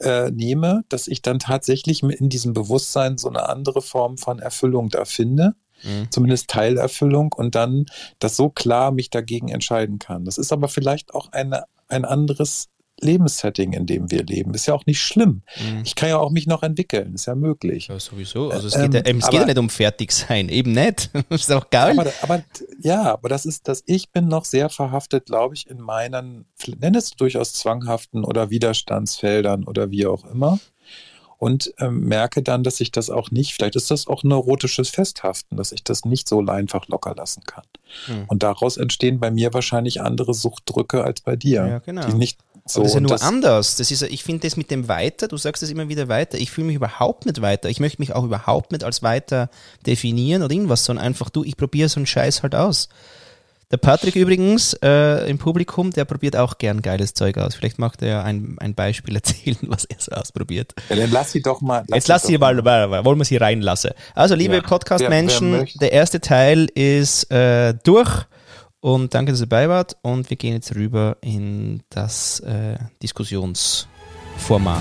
äh, nehme, dass ich dann tatsächlich in diesem Bewusstsein so eine andere Form von Erfüllung da finde mhm. zumindest Teilerfüllung und dann das so klar mich dagegen entscheiden kann. Das ist aber vielleicht auch eine, ein anderes Lebenssetting, in dem wir leben. Ist ja auch nicht schlimm. Mhm. Ich kann ja auch mich noch entwickeln, ist ja möglich. Ja, sowieso. Also es geht, ja, ähm, es geht ja nicht um fertig sein, eben nicht. das ist auch geil. Aber, aber, ja, aber das ist, dass ich bin noch sehr verhaftet, glaube ich, in meinen, nenne es durchaus zwanghaften oder Widerstandsfeldern oder wie auch immer und ähm, merke dann, dass ich das auch nicht, vielleicht ist das auch neurotisches Festhaften, dass ich das nicht so einfach locker lassen kann. Hm. Und daraus entstehen bei mir wahrscheinlich andere Suchtdrücke als bei dir. Ja, genau. Die nicht so, das ist ja nur das anders. Das ist, ich finde das mit dem Weiter, du sagst es immer wieder weiter, ich fühle mich überhaupt nicht weiter. Ich möchte mich auch überhaupt nicht als weiter definieren oder irgendwas, sondern einfach du, ich probiere so einen Scheiß halt aus. Der Patrick übrigens äh, im Publikum, der probiert auch gern geiles Zeug aus. Vielleicht mag er ein, ein Beispiel erzählen, was er so ausprobiert. Ja, dann lass sie doch mal. Lass Jetzt lass sie mal, mal, wollen wir sie reinlassen. Also, liebe ja. Podcast-Menschen, der erste Teil ist äh, durch. Und danke, dass ihr dabei wart. Und wir gehen jetzt rüber in das äh, Diskussionsformat.